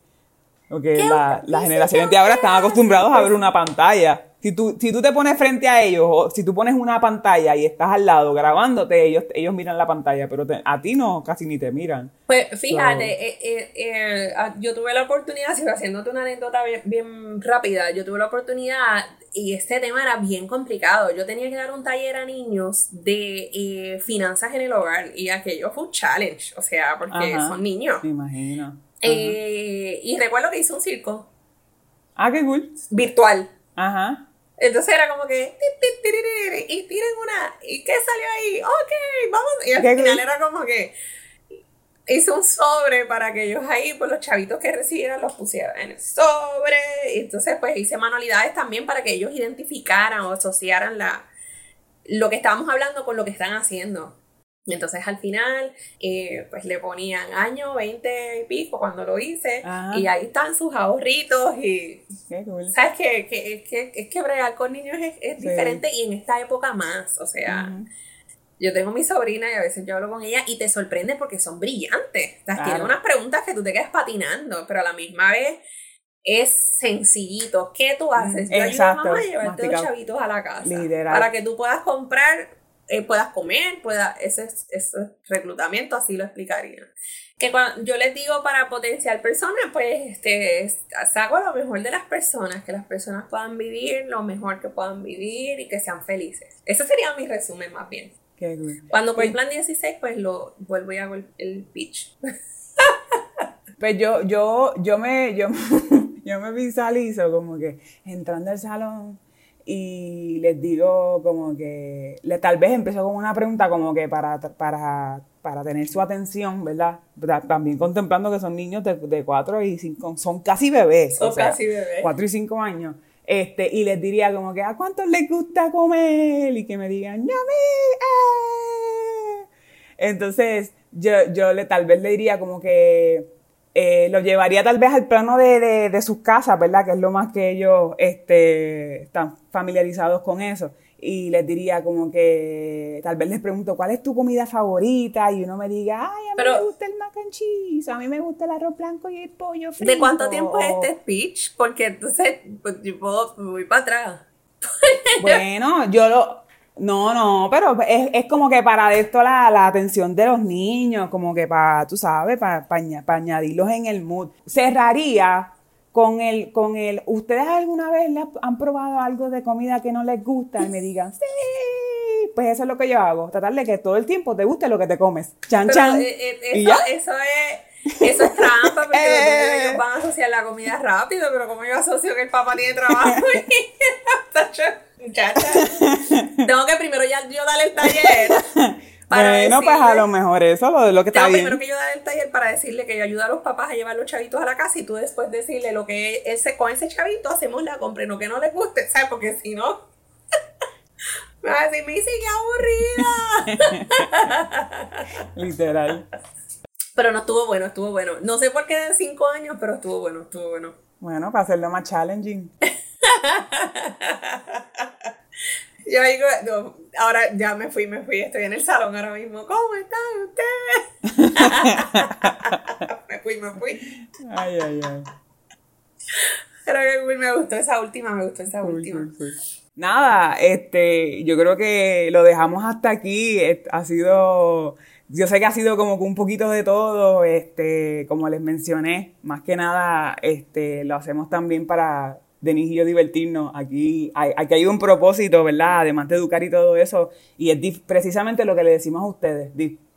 Porque ¿Qué la, las dice generaciones de ahora están acostumbrados a ver una pantalla. Si tú, si tú te pones frente a ellos, o si tú pones una pantalla y estás al lado grabándote, ellos, ellos miran la pantalla, pero te- a ti no, casi ni te miran. Pues fíjate, So- eh, eh, eh, ah, yo tuve la oportunidad, si haciéndote una anécdota bien, bien rápida, yo tuve la oportunidad y este tema era bien complicado. Yo tenía que dar un taller a niños de eh, finanzas en el hogar y aquello fue un challenge, o sea, porque Ajá. son niños. Me imagino. Eh, y recuerdo que hice un circo ah, qué cool. virtual. Ajá. Entonces era como que y tiren una y qué salió ahí, ok, vamos y al Qué final cool. era como que hice un sobre para que ellos ahí pues los chavitos que recibieran los pusieran en el sobre y entonces pues hice manualidades también para que ellos identificaran o asociaran la lo que estábamos hablando con lo que están haciendo entonces al final eh, pues le ponían año 20 y pico cuando lo hice Ajá. y ahí están sus ahorritos y Qué cool. ¿Sabes que, que, es que, es que bregar con niños es, es Sí. diferente y en esta época más? O sea, yo tengo mi sobrina y a veces yo hablo con ella y te sorprende porque son brillantes. O sea, Claro. tienen unas preguntas que tú te quedas patinando, pero a la misma vez es sencillito. ¿Qué tú haces? Yo ayudo a Exacto, mamá a llevarte los chavitos a la casa. Literal. Para que tú puedas comprar, eh, puedas comer, pueda, ese, es- ese reclutamiento así lo explicaría. Que cuando yo les digo para potenciar personas, pues este, es- saco lo mejor de las personas, que las personas puedan vivir lo mejor que puedan vivir y que sean felices. Ese sería mi resumen más bien. Qué cool. Cuando cumplan 16, pues lo vuelvo y hago el, el pitch. *laughs* Pues yo, yo, yo me, yo, *laughs* yo me visualizo como que entrando al salón y les digo como que, le, tal vez empiezo con una pregunta como que para, para, para tener su atención, ¿verdad? Ta- También contemplando que son niños de, de 4 y 5, son casi bebés. Son o sea, casi bebés. 4 y 5 años. Este, y les diría como que, ¿a cuántos les gusta comer? Y que me digan, ¡Yummy! ¡Eh! Entonces, yo, yo le, tal vez le diría como que eh, lo llevaría tal vez al plano de, de, de sus casas, ¿verdad? Que es lo más que ellos este, están familiarizados con eso. Y les diría como que, tal vez les pregunto, ¿cuál es tu comida favorita? Y uno me diga, ay, a mí Pero- me gusta el mac and cheese, a mí me gusta el arroz blanco y el pollo frito. ¿De cuánto tiempo es este speech? Porque entonces pues, yo puedo, voy para atrás. Bueno, yo lo... No, no, pero es, es como que para esto la, la atención de los niños, como que para, tú sabes, para, añadirlos en el mood. Cerraría con el, con el, ¿ustedes alguna vez han probado algo de comida que no les gusta? Y me digan, *laughs* sí, pues eso es lo que yo hago, tratar de que todo el tiempo te guste lo que te comes. Chan, Pero chan. eh, eh, Y eso, ya. eso es eso es trampa porque *laughs* Eh. ellos van a asociar la comida rápido, pero como yo asocio que el papá tiene trabajo *laughs* y muchacha, *laughs* tengo que primero ya yo darle el taller. *laughs* para Bueno, pues a decirle- lo mejor eso lo lo que está bien. primero que yo dar el taller para decirle que yo ayudo a los papás a llevar los chavitos a la casa y tú después decirle lo que ese, con ese chavito hacemos la compra y no que no les guste, *laughs* ¿sabes? Porque si no, me va a decir, Missy, qué aburrida. Literal. Pero no estuvo bueno, estuvo bueno. No sé por qué de cinco años, pero estuvo bueno, estuvo bueno. Bueno, para hacerlo más challenging. Yo digo, no, ahora ya me fui, me fui, estoy en el salón ahora mismo. ¿Cómo están ustedes? *laughs* me fui, me fui. Ay, ay, ay. Pero que me gustó esa última, me gustó esa Cool, última. Nada, este, yo creo que lo dejamos hasta aquí. Ha sido, yo sé que ha sido como que un poquito de todo, este, como les mencioné, más que nada, este, lo hacemos también para Denise y divertirnos. Aquí, hay, aquí hay un propósito, ¿verdad? Además de educar y todo eso, y es precisamente lo que le decimos a ustedes.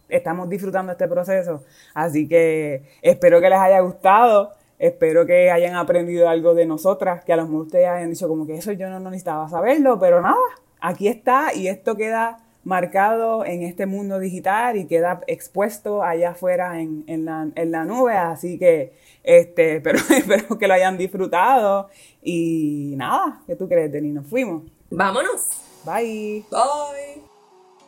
Estamos disfrutando este proceso, así que espero que les haya gustado. Espero que hayan aprendido algo de nosotras, que a lo mejor ustedes hayan dicho como que eso yo no, no necesitaba saberlo, pero nada, aquí está y esto queda marcado en este mundo digital y queda expuesto allá afuera en, en, la, en la, nube. Así que este, *laughs* pero espero que lo hayan disfrutado. Y nada, ¿qué tú crees, Denis? Nos fuimos. Vámonos. Bye. Bye.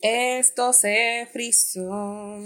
Esto se frizó.